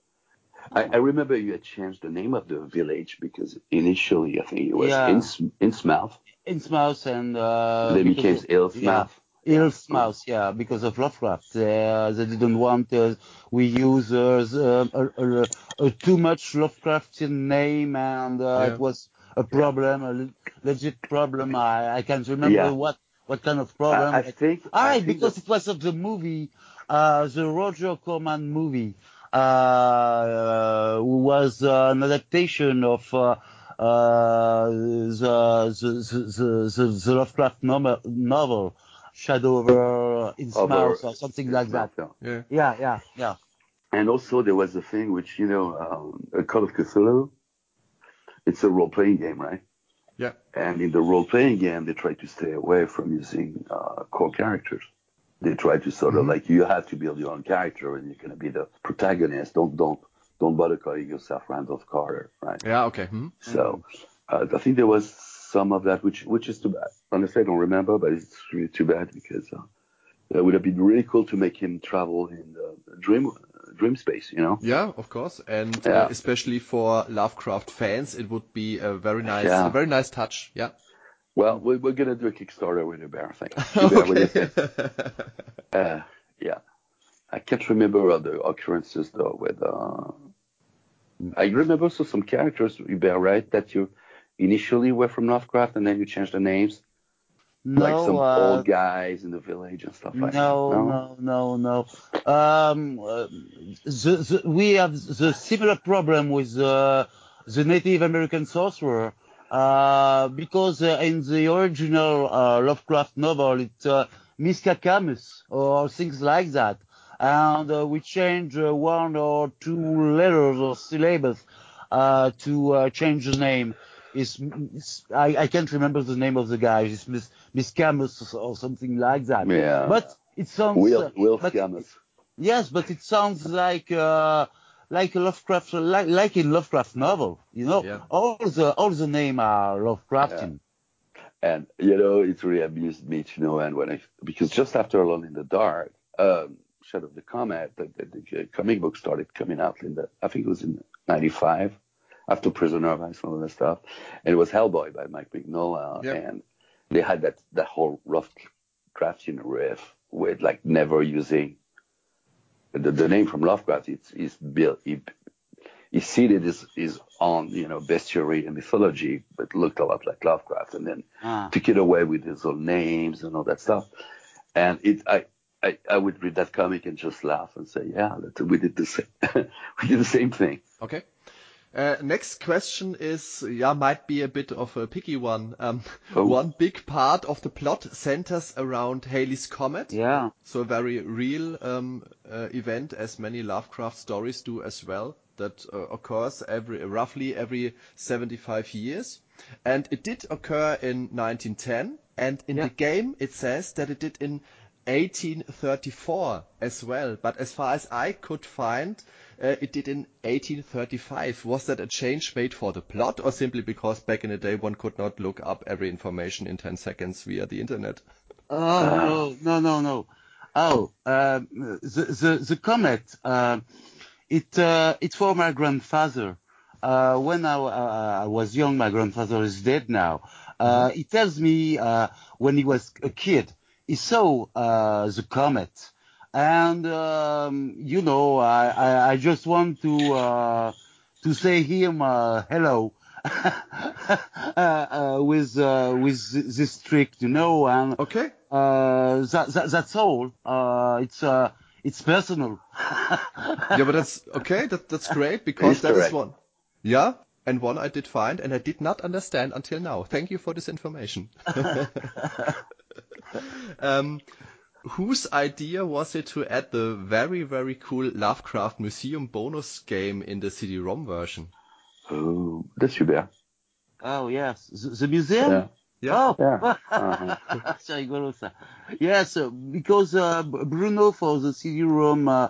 C: I, I remember you had changed the name of the village because initially I think it was
B: Yeah.
C: Inns, Innsmouth.
B: Innsmouth and uh,
C: then became.
B: Yeah, Illsmouth, yeah, because of Lovecraft. They, uh, they didn't want uh, we use uh, a, a, a too much Lovecraftian name, and uh,
A: Yeah.
B: it was a problem, a le- legit problem. I, I can't remember
C: Yeah.
B: what what kind of problem.
C: I, I think.
B: Ah, because
C: that-
B: it was of the movie, uh, the Roger Corman movie, uh, uh, who was uh, an adaptation of uh, uh, the, the, the, the, the Lovecraft novel, novel Shadow over its
C: Over
B: mouth or something like that.
C: Yeah.
A: Yeah.
B: Yeah, yeah, yeah.
C: And also there was a thing which you know, um, a Call of Cthulhu. It's a role-playing game, right?
A: Yeah.
C: And in the role-playing game, they try to stay away from using uh, core characters. They try to sort of
A: Mhm.
C: like you have to build your own character, and you're gonna be the protagonist. Don't don't don't bother calling yourself Randolph Carter, right?
A: Yeah. Okay. Hmm.
C: So uh, I think there was some of that, which which is too bad. Honestly, I don't remember, but it's really too bad because uh, it would have been really cool to make him travel in the dream uh, dream space, you know?
A: Yeah, of course, and uh, especially for Lovecraft fans, it would be a very nice,
C: Yeah.
A: a very nice touch. Yeah.
C: Well, we're, we're gonna do a Kickstarter with a bear thing. Hubert, what you think? Uh, yeah, I can't remember other occurrences though. With uh, I remember also some characters, Hubert, right? That you initially were from Lovecraft and then you changed the names.
B: No,
C: like some
B: uh,
C: old guys in the village and stuff like
B: no,
C: that.
B: no, no, no. Um, uh, the, the, we have the similar problem with uh, the Native American sorcerer uh, because uh, in the original uh, Lovecraft novel it's uh, or things like that, and uh, we change uh, one or two letters or syllables uh, to uh, change the name. It's, it's I, I can't remember the name of the guy. It's Miss Miss Camus or something like that.
C: Yeah.
B: But it sounds
C: Will
B: uh,
C: Will
B: but-
C: Scamus.
B: Yes, but it sounds like uh, like a Lovecraft like like in Lovecraft novel. You know,
A: Yeah.
B: all the all the name are Lovecraftian.
C: And you know, it really amused me to no end when I because just after Alone in the Dark, um, Shadow of the Comet, the, the, the comic book started coming out in the I think it was in '95 after Prisoner of Ice and all that stuff, and it was Hellboy by Mike Mignola,
A: Yep.
C: and they had that that whole rough crafting riff with like never using the, the name from Lovecraft. It's is built. He, he seated is is on you know bestiary and mythology, but looked a lot like Lovecraft, and then
B: Ah.
C: took it away with his own names and all that stuff. And it, I, I, I would read that comic and just laugh and say, yeah, we did the same, we did the same thing.
A: Okay. Uh, next question is, yeah, might be a bit of a picky one. Um,
C: Oh.
A: One big part of the plot centers around Halley's Comet.
B: Yeah.
A: So a very real um, uh, event, as many Lovecraft stories do as well, that uh, occurs every roughly every 75 years. And it did occur in 1910, and in the game it says that it did in 1834 as well. But as far as I could find, it did in 1835. Was that a change made for the plot, or simply because back in the day one could not look up every information in 10 seconds via the internet?
B: Oh no, no, no. Oh, um, the the the comet. Uh, it uh, it's for my grandfather. Uh, when I, uh, I was young, my grandfather is dead now. Uh, He tells me uh, when he was a kid, he saw uh, the comet, and um, you know, I, I I just want to uh, to say him uh, hello. uh, uh, with uh, with this trick, you know, and
A: Okay.
B: uh, that, that that's all. Uh, it's uh, it's personal.
A: yeah, but that's okay. That that's great because that is one. Yeah, and one I did find, and I did not understand until now. Thank you for this information. um, whose idea was it to add the very very cool Lovecraft Museum bonus game in the CD-ROM version?
C: Oh, that's Hubert.
B: oh yes, the, the museum.
C: Yeah.
A: Yeah.
B: Oh,
C: Yeah. Uh-huh.
B: c'est rigolo ça. Yes, uh, because uh, Bruno for the CD-ROM uh,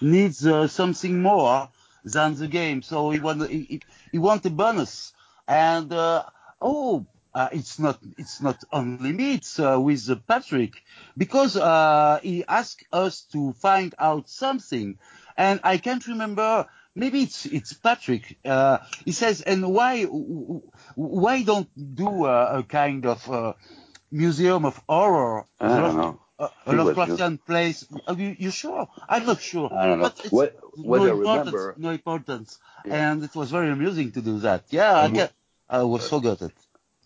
B: needs uh, something more than the game, so he want he, he- he want a bonus, and uh, oh, uh, it's not it's not only me, it's uh, with uh, Patrick because uh, he asked us to find out something, and I can't remember. Maybe it's it's Patrick. Uh, he says, and why why don't do a, a kind of uh, museum of horror?
C: I don't know.
B: A, a
C: He was
B: Lovecraftian place. Are you, you sure? I'm not sure.
C: I don't know.
B: But it's
C: What- what
B: no
C: I
B: importance,
C: remember-
B: no importance.
C: Yeah.
B: And it was very amusing to do that. Yeah, I get. I was forgot it.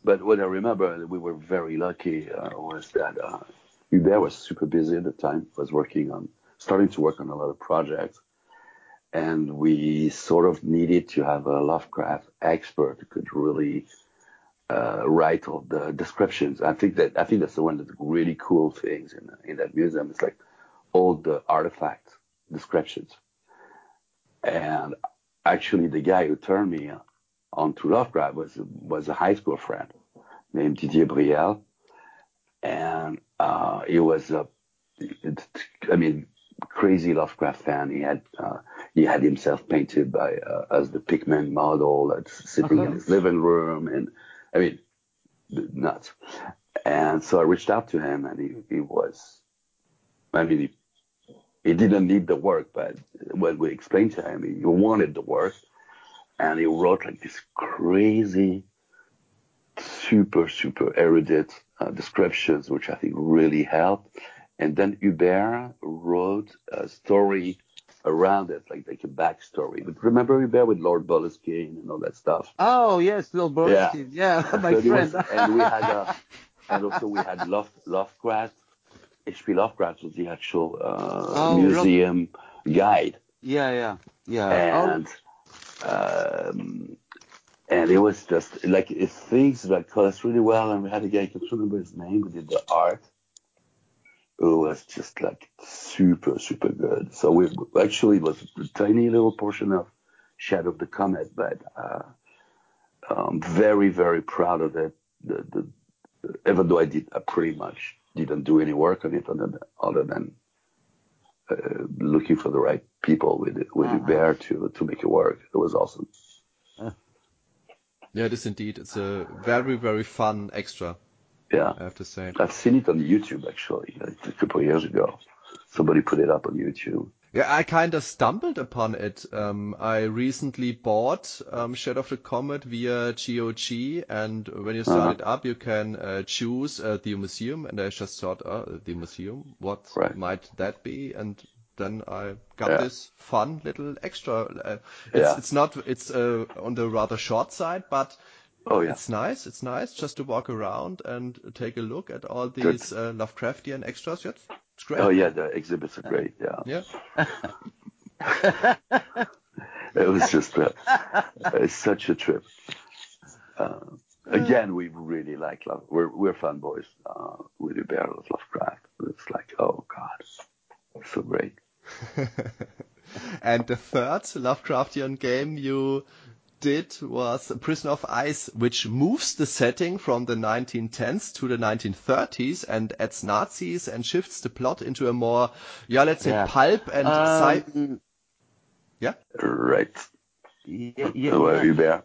C: But what I remember, we were very lucky, uh, was that uh, Hubert was super busy at the time, was working on, starting to work on a lot of projects. And we sort of needed to have a Lovecraft expert who could really uh, write all the descriptions. I think that I think that's the one of the really cool things in in that museum. It's like all the artifact descriptions. And actually, the guy who turned me onto Lovecraft was was a high school friend named Didier Briel, and uh, he was a, I mean, crazy Lovecraft fan. He had uh, he had himself painted by uh, as the Pickman model that's sitting in his living room, and I mean, nuts. And so I reached out to him, and he, he was, I mean, he, he didn't need the work, but when we explained to him, he wanted the work, and he wrote like this crazy, super super erudite uh, descriptions, which I think really helped. And then Hubert wrote a story around it, like like a backstory. But remember Hubert with Lord Boleskine and all that stuff.
B: Oh yes, Lord Borstein. Yeah, my
C: So
B: friend.
C: was- and we had a and also we had Love, Lovecraft. H.P. Lovecraft was the actual uh,
B: Oh,
C: museum guide,
B: Yeah, yeah, yeah.
C: and um, and it was just like it things that us really well. And we had a guy, I can't remember his name, who did the art. Who was just like super, super good. So we actually it was a tiny little portion of Shadow of the Comet, but uh, um, very, very proud of it. The, the, even though I did, I pretty much didn't do any work on it other than, other than looking for the right people with it, with
B: Uh-huh.
C: Hubert to to make it work. It was awesome.
A: Yeah, it is indeed. It's a very, very fun extra,
C: Yeah,
A: I have to say.
C: I've seen it on YouTube actually a couple of years ago. Somebody put it up on YouTube.
A: Yeah, I kind of stumbled upon it. Um, I recently bought um, Shadow of the Comet via GOG, and when you start it up, you can uh, choose uh, the museum, and I just thought, uh, the museum, what
C: Right.
A: might that be? And then I got
C: Yeah.
A: this fun little extra. Uh, it's,
C: Yeah.
A: it's not, it's uh, on the rather short side, but
C: Oh yeah,
A: it's nice. It's nice just to walk around and take a look at all these uh, Lovecraftian extras. Yes, it's great.
C: oh yeah, the exhibits are great. Yeah,
A: Yeah.
C: it was just a, it's such a trip. Uh, again, we really like love. We're we're fanboys uh, with Hubert of Lovecraft. It's like, oh god, so great.
A: and the third Lovecraftian game you did was Prison of Ice, which moves the setting from the 1910s to the 1930s and adds Nazis and shifts the plot into a more, yeah, let's say
B: Yeah.
A: pulp and sci.
B: Um,
A: Yeah.
C: Right.
B: yeah, yeah,
C: Oh, uh,
B: yeah.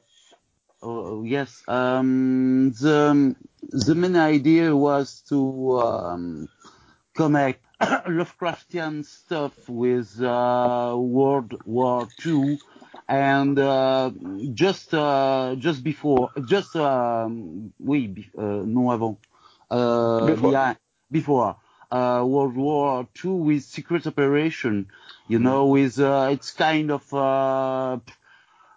B: Oh, yes. Um, the the main idea was to um, connect Lovecraftian stuff with uh, World War II, and uh, just uh, just before, just um, oui, be- uh, non avant, uh,
C: Before.
B: behind- before uh, World War II with Secret Operation, you know, with uh, it's kind of uh,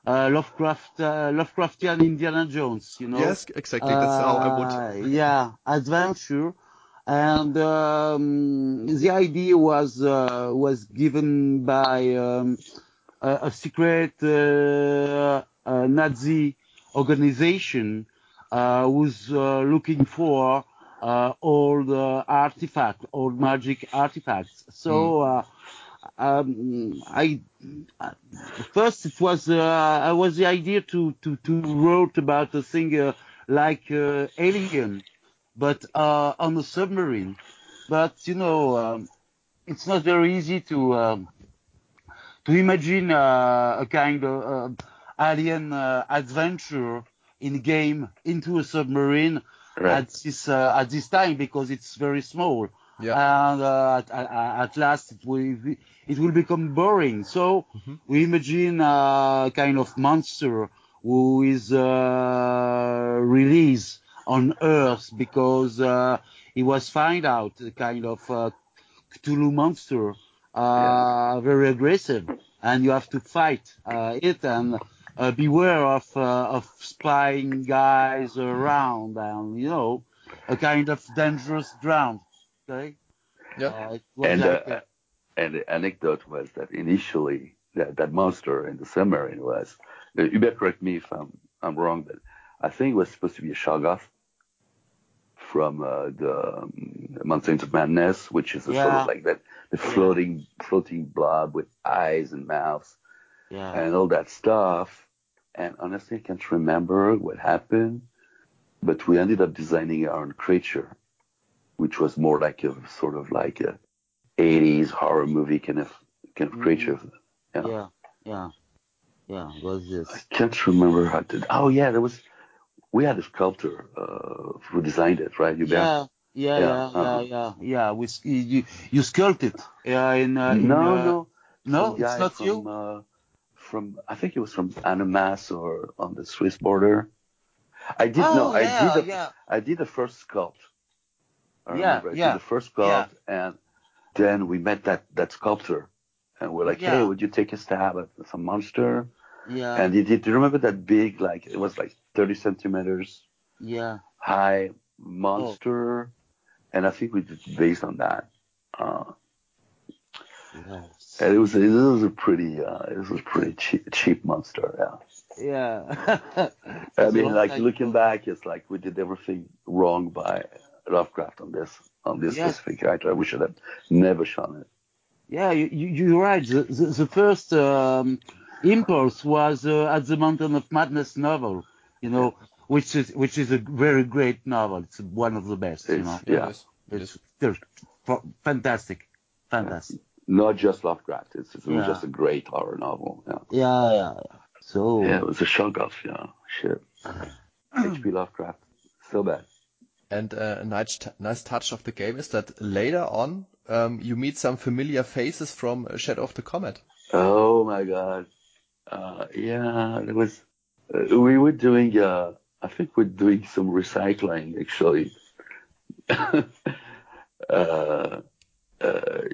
B: uh, Lovecraft, uh, Lovecraftian Indiana Jones, you know.
A: Yes, exactly. That's how I would.
B: Uh, yeah, adventure, and um, the idea was uh, was given by um, a, a secret uh, uh, Nazi organization uh, who's uh, looking for uh, old artifacts, old magic artifacts. So. Uh, um, I first it was uh, I was the idea to to to wrote about a thing uh, like uh, Alien, but uh, on a submarine. But you know, um, it's not very easy to um, to imagine uh, a kind of uh, alien uh, adventure in game into a submarine
C: Right.
B: at this uh, at this time because it's very small
A: Yeah.
B: and uh, at, at, last it will it will become boring. So
A: Mhm.
B: we imagine a kind of monster who is uh, released on Earth because uh, he was find out a kind of uh, Cthulhu monster, uh, very aggressive, and you have to fight uh, it and uh, beware of uh, of spying guys around and you know a kind of dangerous ground. Okay.
A: Yeah.
B: Uh,
C: And,
B: like,
C: uh, And the anecdote was that initially that, that monster in the submarine was, uh, you better correct me if I'm, I'm wrong, but I think it was supposed to be a Shoggoth from uh, the um, Mountains of Madness, which is a sort of like that, the floating, floating blob with eyes and mouths
B: yeah.
C: and all that stuff. And honestly, I can't remember what happened, but we ended up designing our own creature, which was more like a sort of like a 80s horror movie kind of kind of
B: Mhm.
C: creature. Yeah.
B: yeah, yeah, yeah. Was this?
C: I can't remember how to. Oh yeah, there was. We had a sculptor uh, who designed it, right? You.
B: Yeah, yeah,
C: Yeah,
B: yeah,
C: uh-huh.
B: yeah, yeah, yeah. We you you sculpted yeah in uh, in,
C: no,
B: uh,
C: no,
B: no, it's not
C: from,
B: you.
C: Uh, from I think it was from Annemasse or on the Swiss border. I did
B: oh
C: no, I
B: yeah,
C: did the
B: yeah,
C: I did the first sculpt. I
B: Yeah,
C: remember I
B: yeah,
C: did the first sculpt, and then we met that that sculptor, and we're like, hey, would you take a stab at some monster?
B: yeah,
C: And he did. Do you remember that big, like it was like 30 centimeters
B: yeah,
C: high Monster, and I think we did based on that. Uh,
B: Yes.
C: and it was it was a pretty uh, it was a pretty cheap, cheap monster. Yeah.
B: Yeah.
C: I mean, like looking back, it's like we did everything wrong by Lovecraft on this on this
B: Yes.
C: specific character. We should have never shown it.
B: Yeah, you, you, you're right. The, the, the first um, impulse was uh, at the Mountain of Madness novel, you know, which is which is a very great novel. It's one of the best, you
C: It's-
B: know.
C: Yeah.
A: it is.
B: It's, they're fantastic, fantastic.
C: Not just Lovecraft. It's, it was
B: Yeah.
C: just a great horror novel. Yeah.
B: Yeah, yeah. yeah. So
C: Yeah, it was a shock of yeah shit. H.P. Lovecraft, so bad.
A: And uh, a nice, t- nice touch of the game is that later on, um, you meet some familiar faces from uh, Shadow of the Comet.
C: Oh my god. Uh, yeah, it was. Uh, we were doing. Uh, I think we're doing some recycling actually. uh, uh,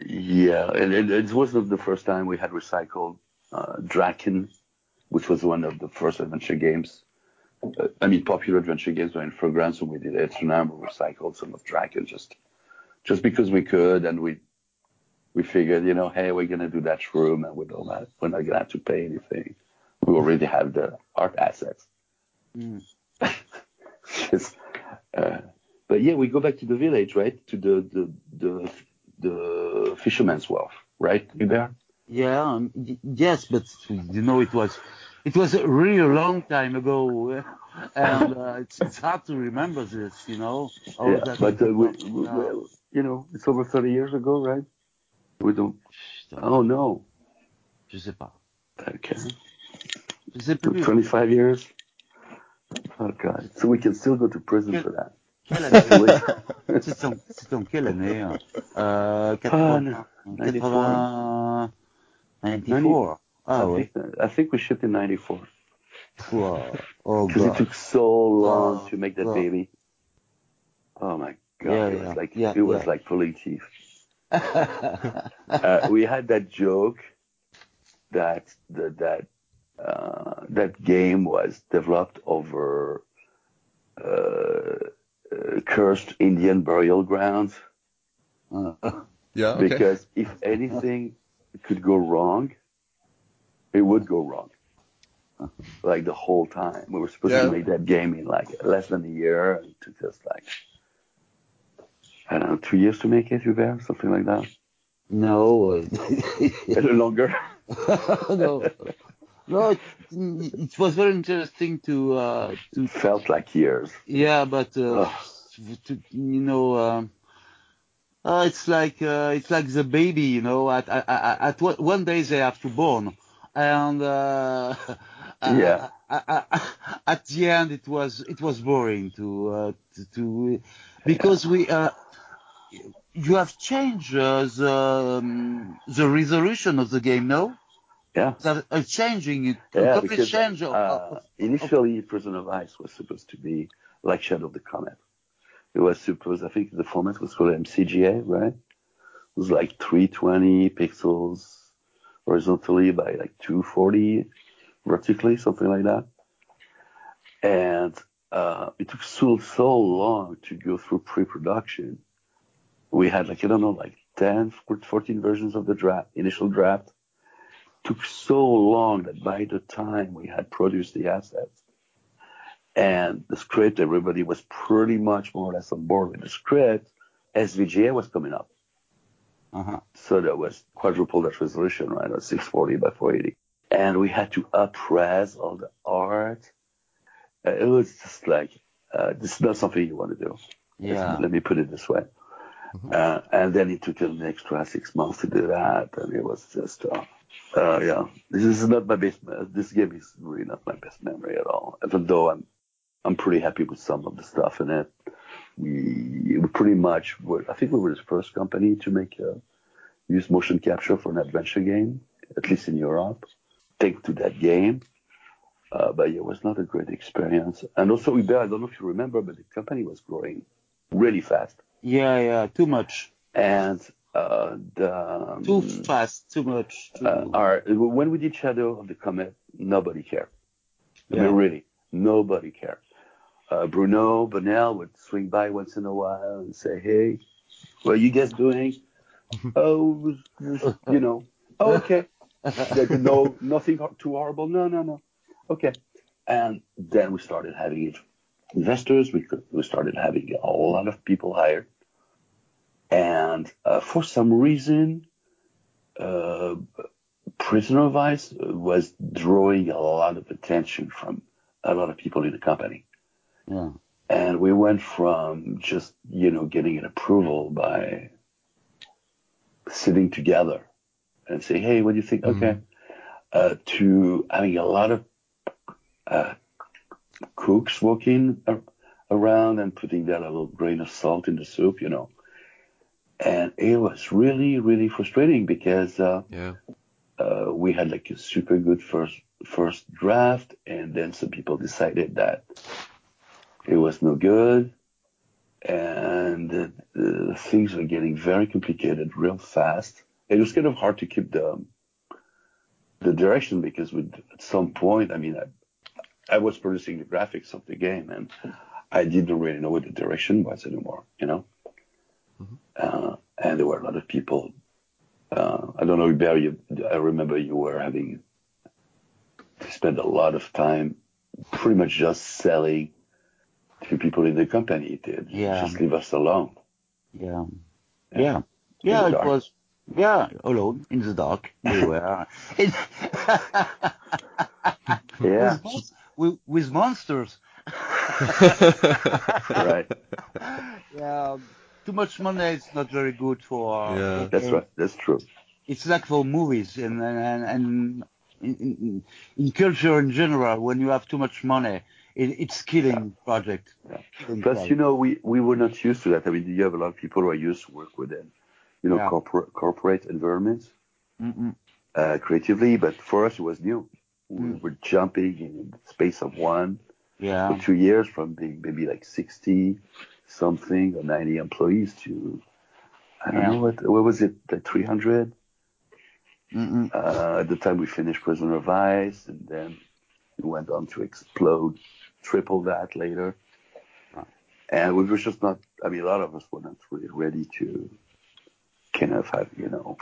C: yeah, and it, it wasn't the first time we had recycled uh, Drakkhen, which was one of the first adventure games. Uh, I mean, popular adventure games were in Fragrance when we did it. So now we recycled some of Drakkhen just just because we could, and we we figured, you know, hey, we're gonna do that room, and we're not gonna have to pay anything. We already have the art assets.
B: Mm.
C: Uh, but yeah, we go back to the village, right? To the the the, the fisherman's wharf, right? There?
B: yeah, um, y- yes, but you know it was it was a really long time ago, and uh, it's, it's hard to remember this, you know.
C: yeah, but uh, we, we, well, you know, it's over 30 years ago, right? We don't. Oh no.
B: Je sais pas.
C: Okay.
B: Je
C: 25 years. Oh god. So we can still go to prison for that.
B: Quelle année C'est en, c'est en quelle année euh, 80,
C: Ah,
B: 80, 94. Ah
C: I
B: ouais.
C: think I think we shipped in 94
B: Wow. Oh
C: because it took so long
B: Oh,
C: to make that baby. Oh my god,
B: Yeah,
C: it
B: yeah,
C: was like
B: yeah,
C: it was like pulling teeth. Uh, we had that joke that that that uh, that game was developed over uh, uh, cursed Indian burial grounds
B: Uh,
A: Yeah, okay.
C: because if anything could go wrong, it would go wrong. Like the whole time, we were supposed
A: Yeah.
C: to make that game in like less than a year, and it took us like I don't know, two years to make it, Hubert, something like that,
B: no.
C: a little longer.
B: no. No, it, it was very interesting to uh, to
C: felt like years.
B: yeah, but uh, to, you know, um, uh, it's like uh, it's like the baby, you know. At at, at one- day they have to born, and uh,
C: Yeah.
B: uh, uh, uh, at the end it was it was boring to uh, to, to because we uh, you have changed uh, the um, the resolution of the game, no?
C: Yeah.
B: That uh, changing it,
C: Yeah,
B: complete
C: because
B: change of,
C: uh,
B: of-
C: initially Prison of Ice was supposed to be like Shadow of the Comet. It was supposed, I think the format was called MCGA, right? It was like 320 pixels horizontally by like 240 vertically, something like that. And uh, it took so, so long to go through pre-production. We had like, I don't know, like 10, 14 versions of the draft, initial draft took so long that by the time we had produced the assets and the script, everybody was pretty much more or less on board with the script. SVGA was coming up.
B: uh-huh.
C: So that was quadruple that resolution, right? Or 640 by 480. And we had to up-res all the art. Uh, it was just like, uh, this is not something you want to do.
B: yeah.
C: Let me put it this way. Uh, and then it took an extra six months to do that, and it was just, uh, uh, yeah. This is not my best. This game is really not my best memory at all. Even though I'm, I'm pretty happy with some of the stuff in it. We, we pretty much were. I think we were the first company to make uh, use motion capture for an adventure game, at least in Europe. Take to that game. Uh, but it was not a great experience. And also, Hubert, I don't know if you remember, but the company was growing really fast.
B: Yeah, yeah, too much.
C: and uh, the um,
B: Too fast, too much. Too...
C: uh, our when we did Shadow of the Comet, nobody cared. I mean, really, nobody cared. uh, Bruno Bonnell would swing by once in a while and say, "Hey, what are you guys doing?" oh, you know, oh, okay. Like, no, nothing too horrible. No, no, no. Okay. And then we started having investors. We could, we started having a lot of people hired, and uh, for some reason, uh, Prisoner of Ice was drawing a lot of attention from a lot of people in the company.
B: Yeah.
C: And we went from just, you know, getting an approval by sitting together and say, hey, what do you think? Mm-hmm. Okay. Uh, to having a lot of uh, cooks walking around and putting that little grain of salt in the soup, you know. And it was really, really frustrating because uh,
A: yeah.
C: Uh, we had like a super good first first draft, and then some people decided that it was no good, and uh, things were getting very complicated real fast. It was kind of hard to keep the the direction because with at some point, I mean, I, I was producing the graphics of the game, and I didn't really know what the direction was anymore, you know. Mm-hmm. Uh, and there were a lot of people. Uh, I don't know, Barry. You, I remember you were having to spend a lot of time, pretty much just selling to people in the company did.
B: Yeah.
C: Just leave us alone.
B: Yeah. Yeah. Yeah, it was. Yeah, alone in the dark. We were.
C: yeah.
B: With, with monsters.
C: right.
B: Yeah. Too much money is not very good for.
A: Yeah.
C: That's right. That's true.
B: It's like for movies and and and in, in, in culture in general. When you have too much money, it, it's killing yeah. project.
C: Yeah. Killing Plus, project. you know, we, we were not used to that. I mean, you have a lot of people who are used to work within, you know, yeah. corporate corporate environments, uh, creatively. But for us, it was new. Mm. We were jumping in the space of one
B: yeah.
C: or two years from being maybe like 60 something or 90 employees to, I don't know what, what was it, like 300? Uh, at the time we finished Prisoner of Ice, and then it went on to explode triple that later. And we were just not, I mean, a lot of us were not really ready to kind of have, you know,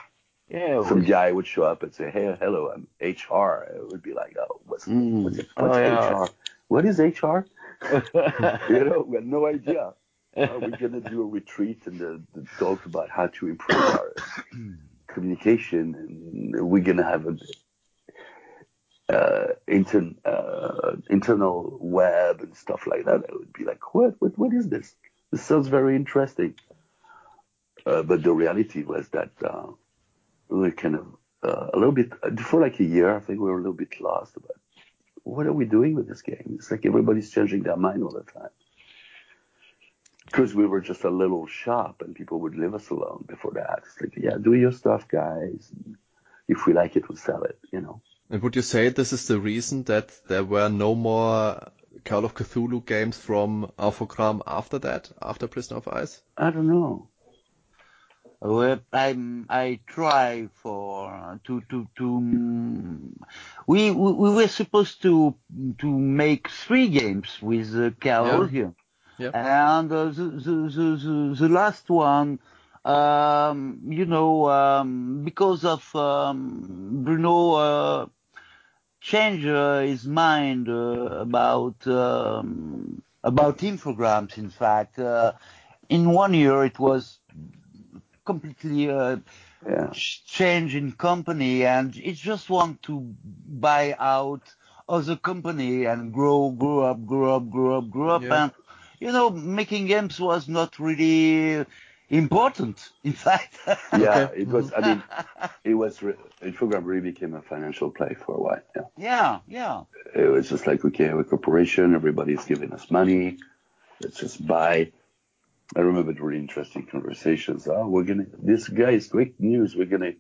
B: yeah,
C: some was... guy would show up and say, hey, hello, I'm HR. It would be like, oh, what's, mm. what's, what's oh, yeah. HR? What is HR? you know, we had no idea. Uh, we're going to do a retreat and uh, talk about how to improve our communication. And we're going to have a uh, inter, uh, internal web and stuff like that, I would be like, what, what, what is this? This sounds very interesting. Uh, but the reality was that uh, we were kind of uh, a little bit, for like a year, I think we were a little bit lost about what are we doing with this game? It's like everybody's changing their mind all the time. Because we were just a little shop and people would leave us alone before that. It's like, yeah, do your stuff, guys. If we like it, we'll sell it, you know.
A: And would you say this is the reason that there were no more Call of Cthulhu games from Infogrames after that, after Prisoner of Ice?
C: I don't know.
B: Well, I I try for to to to we we, we were supposed to to make three games with uh, Carol yeah. here,
A: yeah.
B: and uh, the, the, the the last one um, you know, um, because of um, Bruno uh, change uh, his mind uh, about um, about Infogrames. In fact, uh, in one year it was completely uh,
C: yeah.
B: change in company, and it just want to buy out other company and grow, grow up, grow up, grow up, grow up, yeah. and you know, making games was not really important, in fact.
C: yeah, it was. I mean, it was. Re- Infogrames really became a financial play for a while. Yeah.
B: Yeah, yeah.
C: It was just like, okay, we're a corporation. Everybody's giving us money. Let's just buy. I remember the really interesting conversations. Oh, we're gonna. This guy is great news. We're gonna.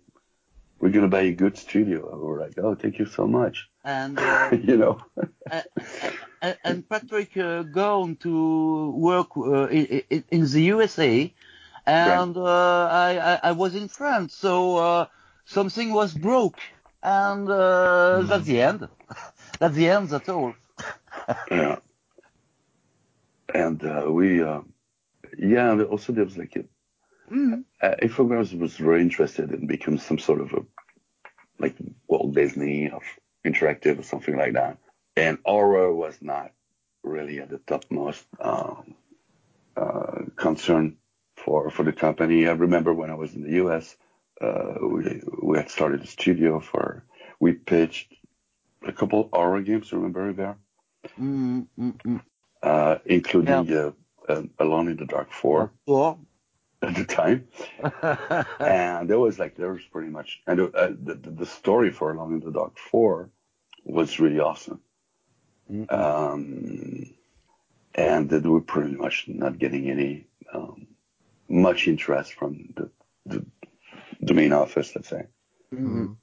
C: We're gonna buy a good studio. And we're like, oh, thank you so much.
B: And uh,
C: you know.
B: and, and Patrick uh, gone to work uh, in, in the USA and uh, I, I, was in France, so uh, something was broke, and uh, mm. that's the end. that's the end. That's all.
C: yeah. and uh, we, uh, yeah, and also there was like a,
B: Mm.
C: uh, Infogrames was very interested in becoming some sort of a like Walt Disney of interactive or something like that. And horror was not really at the topmost um, uh, concern for for the company. I remember when I was in the U.S., uh, we we had started a studio for we pitched a couple horror games. Remember Hubert?
B: Mm, mm, mm.
C: Uh, including uh, uh, Alone in the Dark Four at the time. and there was like there was pretty much and uh, the, the the story for Alone in the Dark Four was really awesome.
B: Mm,
C: Um, and that we're pretty much not getting any um, much interest from the, the the main office. Let's say,
B: mm,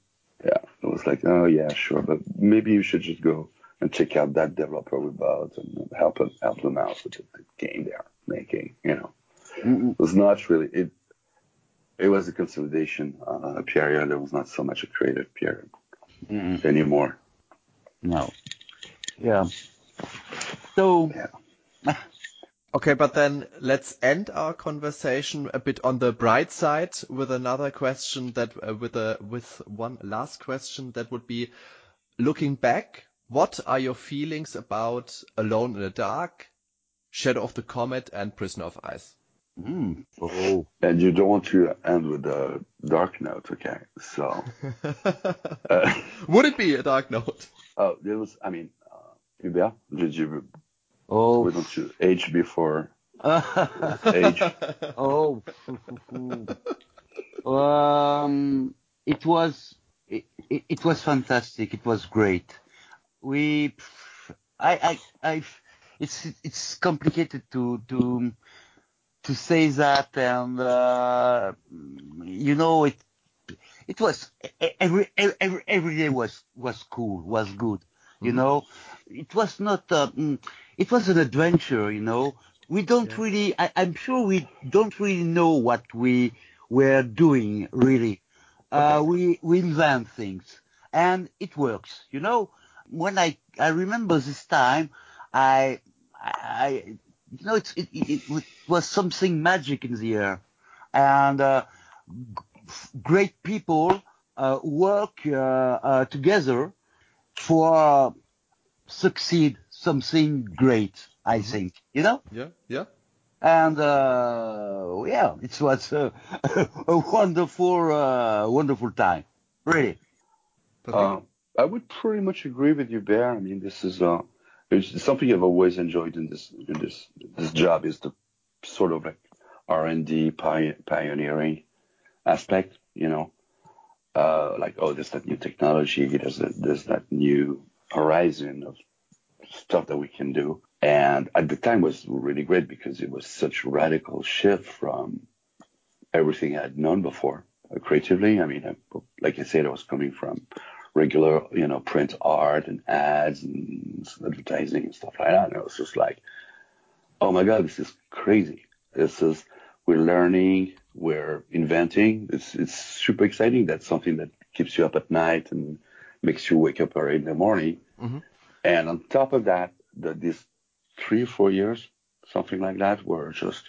C: yeah, it was like, oh yeah, sure, but maybe you should just go and check out that developer we bought and help them help them out with the, the game they're making. You know,
B: mm,
C: it was not really it. It was a consolidation uh, period. There was not so much a creative period
B: mm.
C: anymore.
B: No. Yeah. So,
C: Yeah.
A: Okay, but then let's end our conversation a bit on the bright side with another question that uh, with a with one last question that would be looking back, what are your feelings about Alone in the Dark, Shadow of the Comet and Prisoner of Ice?
B: mm, oh,
C: And you don't want to end with a dark note, okay? So, uh,
A: would it be a dark note?
C: oh, there was, I mean, Hubert, did you,
B: oh,
C: we don't you age before age?
B: oh, um, it was it, it, it was fantastic. It was great. We, I, I, I, it's it's complicated to to to say that, and uh, you know it. It was every every every day was was cool, was good. You
A: Mhm.
B: know, it was not. Uh, mm, it was an adventure. You know, we don't
A: Yeah.
B: really. I, I'm sure we don't really know what we were doing. Really, uh, we we invent things, and it works. You know, when I I remember this time, I I you know it it, it, it was something magic in the air, and uh, great people uh, work uh, uh, together for succeed something great. I think you know.
A: Yeah, yeah.
B: And uh, yeah, it was uh, a wonderful, uh, wonderful time. Really.
C: Uh, I would pretty much agree with you, Bear. I mean, this is uh, it's something I've always enjoyed in this in this this job is the sort of like R and D pioneering aspect. You know, uh, like oh, there's that new technology, there's that there's that new horizon of stuff that we can do. And at the time was really great because it was such a radical shift from everything I had known before uh, creatively. I mean, I, like I said, I was coming from regular, you know, print art and ads and advertising and stuff like that. And it was just like, oh my God, this is crazy. This is, we're learning, we're inventing. It's, it's super exciting. That's something that keeps you up at night and makes you wake up early in the morning.
A: Mhm.
C: And on top of that, the, these three or four years, something like that, were just,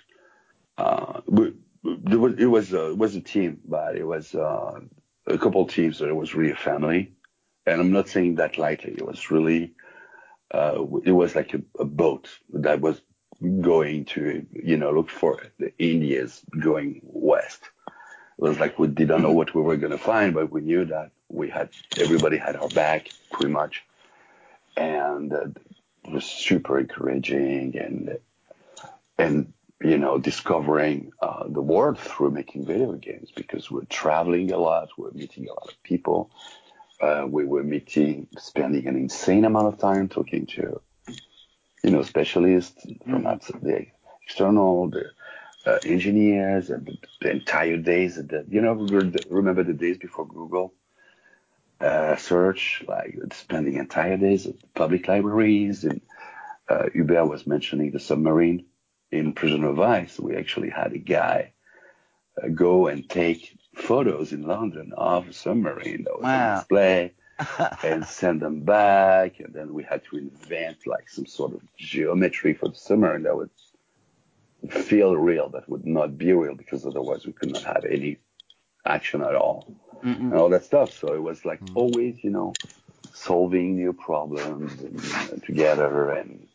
C: uh, we, there was, it was a, it was a team, but it was uh, a couple of teams that it was really a family. And I'm not saying that lightly. It was really, uh, it was like a, a boat that was going to, you know, look for the Indians going west. It was like we didn't know what we were going to find, but we knew that we had, everybody had our back pretty much. And uh, it was super encouraging and, and, you know, discovering uh, the world through making video games because we're traveling a lot, we're meeting a lot of people. Uh, we were meeting, spending an insane amount of time talking to, you know, specialists from outside the external, the uh, engineers, and the, the entire days. The, you know, remember the days before Google uh, search, like spending entire days at public libraries. And uh, Hubert was mentioning the submarine in Prisoner of Ice. We actually had a guy uh, go and take photos in London of a submarine that was
B: Wow.
C: on display and send them back. And then we had to invent like some sort of geometry for the submarine that would feel real. That would not be real because otherwise we could not have any action at all Mm-mm. and all that stuff. So it was like mm. always, you know, solving new problems and, uh, together and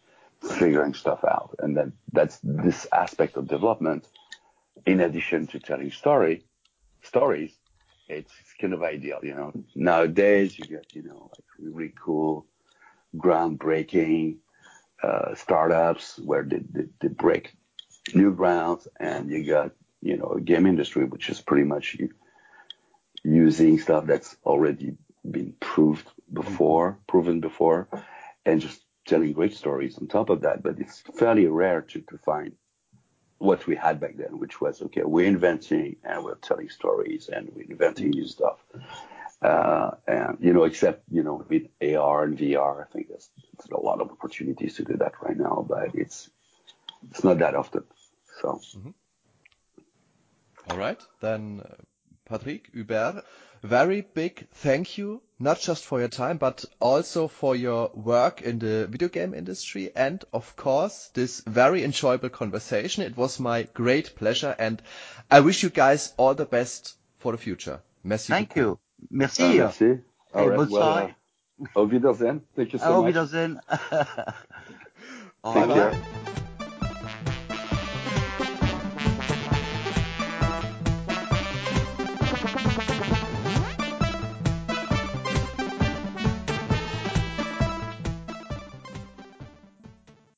C: figuring stuff out. And then that's this aspect of development. In addition to telling story stories, it's kind of ideal, you know. Nowadays, you get, you know, like really cool, groundbreaking uh, startups where they, they, they, break new grounds, and you got, you know, a game industry which is pretty much using stuff that's already been proved before, proven before, and just telling great stories on top of that. But it's fairly rare to, to find what we had back then, which was okay, we're inventing and we're telling stories and we're inventing new stuff. Uh, and you know, except you know, with AR and VR, I think there's, there's a lot of opportunities to do that right now, but it's it's not that often. So. Mm-hmm.
A: All right, then, uh, Patrick Hubert, very big thank you, not just for your time, but also for your work in the video game industry and, of course, this very enjoyable conversation. It was my great pleasure, and I wish you guys all the best for the future.
B: Merci. Thank you. Merci. Uh, merci.
C: All right. Well, uh, auf Wiedersehen. Thank you so
B: Auf much. Wiedersehen.
C: Take care.